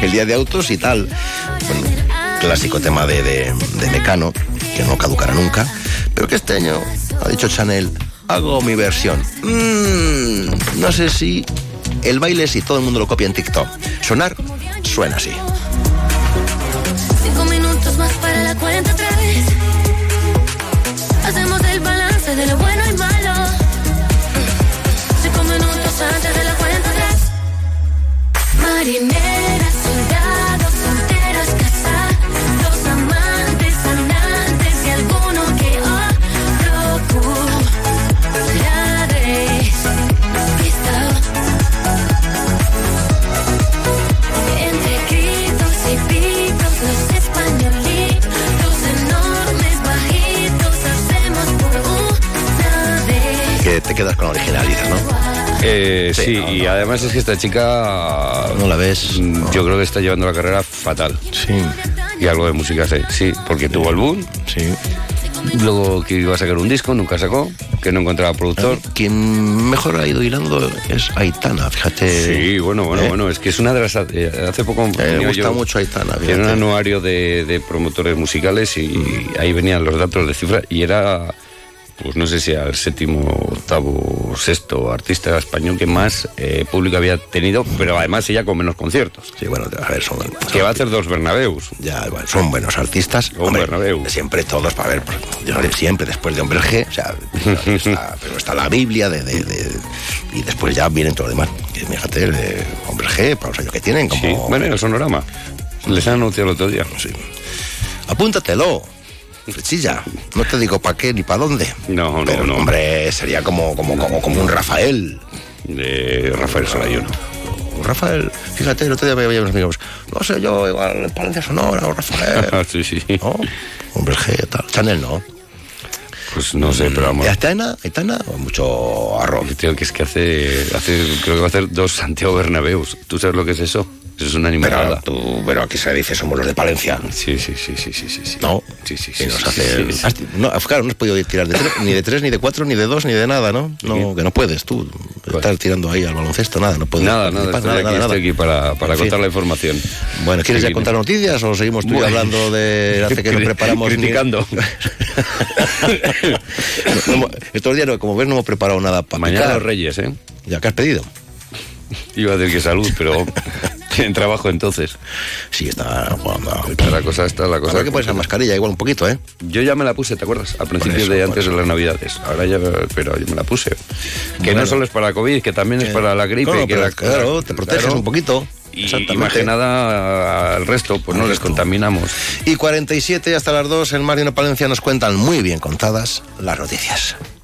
el día de autos y tal. clásico tema de, de, de Mecano, que no caducará nunca, pero que este año, ha dicho Chanel, hago mi versión. Mm, no sé si el baile, si todo el mundo lo copia en TikTok. Sonar suena así. Cinco minutos más para la cuenta otra vez. Hacemos el balance de lo bueno y malo. Cinco minutos antes de la cuenta atrás. Marinera. Eh, sí, y además es que esta chica. ¿No la ves? mm, Yo creo que está llevando la carrera fatal. Sí. Y algo de música sé, sí, porque tuvo el boom. Sí. Luego que iba a sacar un disco, nunca sacó, que no encontraba productor. Quien mejor ha ido hilando es Aitana, fíjate. Sí, bueno, bueno, Eh. bueno, es que es una de las... eh, hace poco... me venía gusta yo mucho Aitana, En un fíjate. anuario de, de promotores musicales y ahí venían los datos de cifra y era, pues no sé si al séptimo, octavo, sexto artista español que más eh, público había tenido, pero además ella con menos conciertos. Sí, bueno, a ver, son... Que va a hacer dos Bernabeus. Ya, bueno, son buenos artistas. Un Hombre, Bernabéu. Siempre todos, para ver, pues, yo siempre después de Hombre G, o sea, está, pero está la Biblia de, de- de- y después ya vienen todo lo demás. Fíjate, Hombre G, para los años que tienen, como... Sí, bueno, el sonorama. Les han anunciado el otro día. Sí. Apúntatelo. Flechilla, no te digo para qué ni para dónde. No, no, Pero, no. Hombre, sería como, como, como, como un Rafael. De Rafael Solayuno. Un Rafael, fíjate, el otro día me veía unos amigos. No sé yo, igual en Palencia Sonora o Rafael. sí, sí. ¿no? Hombre G, tal. Chanel no. Pues no sé, pero vamos. ¿Y Aitana? ¿Aitana? Mucho arroz. Tío, que es que hace, hace, creo que va a hacer dos Santiago Bernabeus. ¿Tú sabes lo que es eso? Eso es una Pero, animalada. tú, pero aquí se dice somos los de Palencia. Sí, sí, sí, sí, sí, sí. No. Sí, sí, Y sí. nos sí, hace- sí, sí. has- no, claro, no has podido tirar de tres, ni de tres, ni de cuatro, ni de dos, ni de nada, ¿no? no que no puedes tú. Estar tirando ahí al baloncesto, nada, no puedes. Nada, nada, estoy aquí, estoy aquí para, para contar la información. Bueno, ¿quieres ya contar noticias o seguimos tú Bueno. hablando de hace que nos preparamos? ni- Criticando. No hemos- estos días, no, como ves, no hemos preparado nada para Mañana los Reyes, ¿eh? ¿Ya que has pedido? Iba a decir que salud, pero en trabajo entonces. Sí, está... Está la cosa, está la cosa. Habrá que ponerse la mascarilla igual un poquito, ¿eh? Yo ya me la puse, ¿te acuerdas? Al principio eso, de antes de las navidades. Ahora ya, pero yo me la puse. Que Bueno. no solo es para COVID, que también es para la gripe. Claro, que la- claro, te proteges claro. un poquito. Y más que nada al resto, pues no les contaminamos. Y 47 hasta las 2 en Mar y en Palencia nos cuentan muy bien contadas las noticias.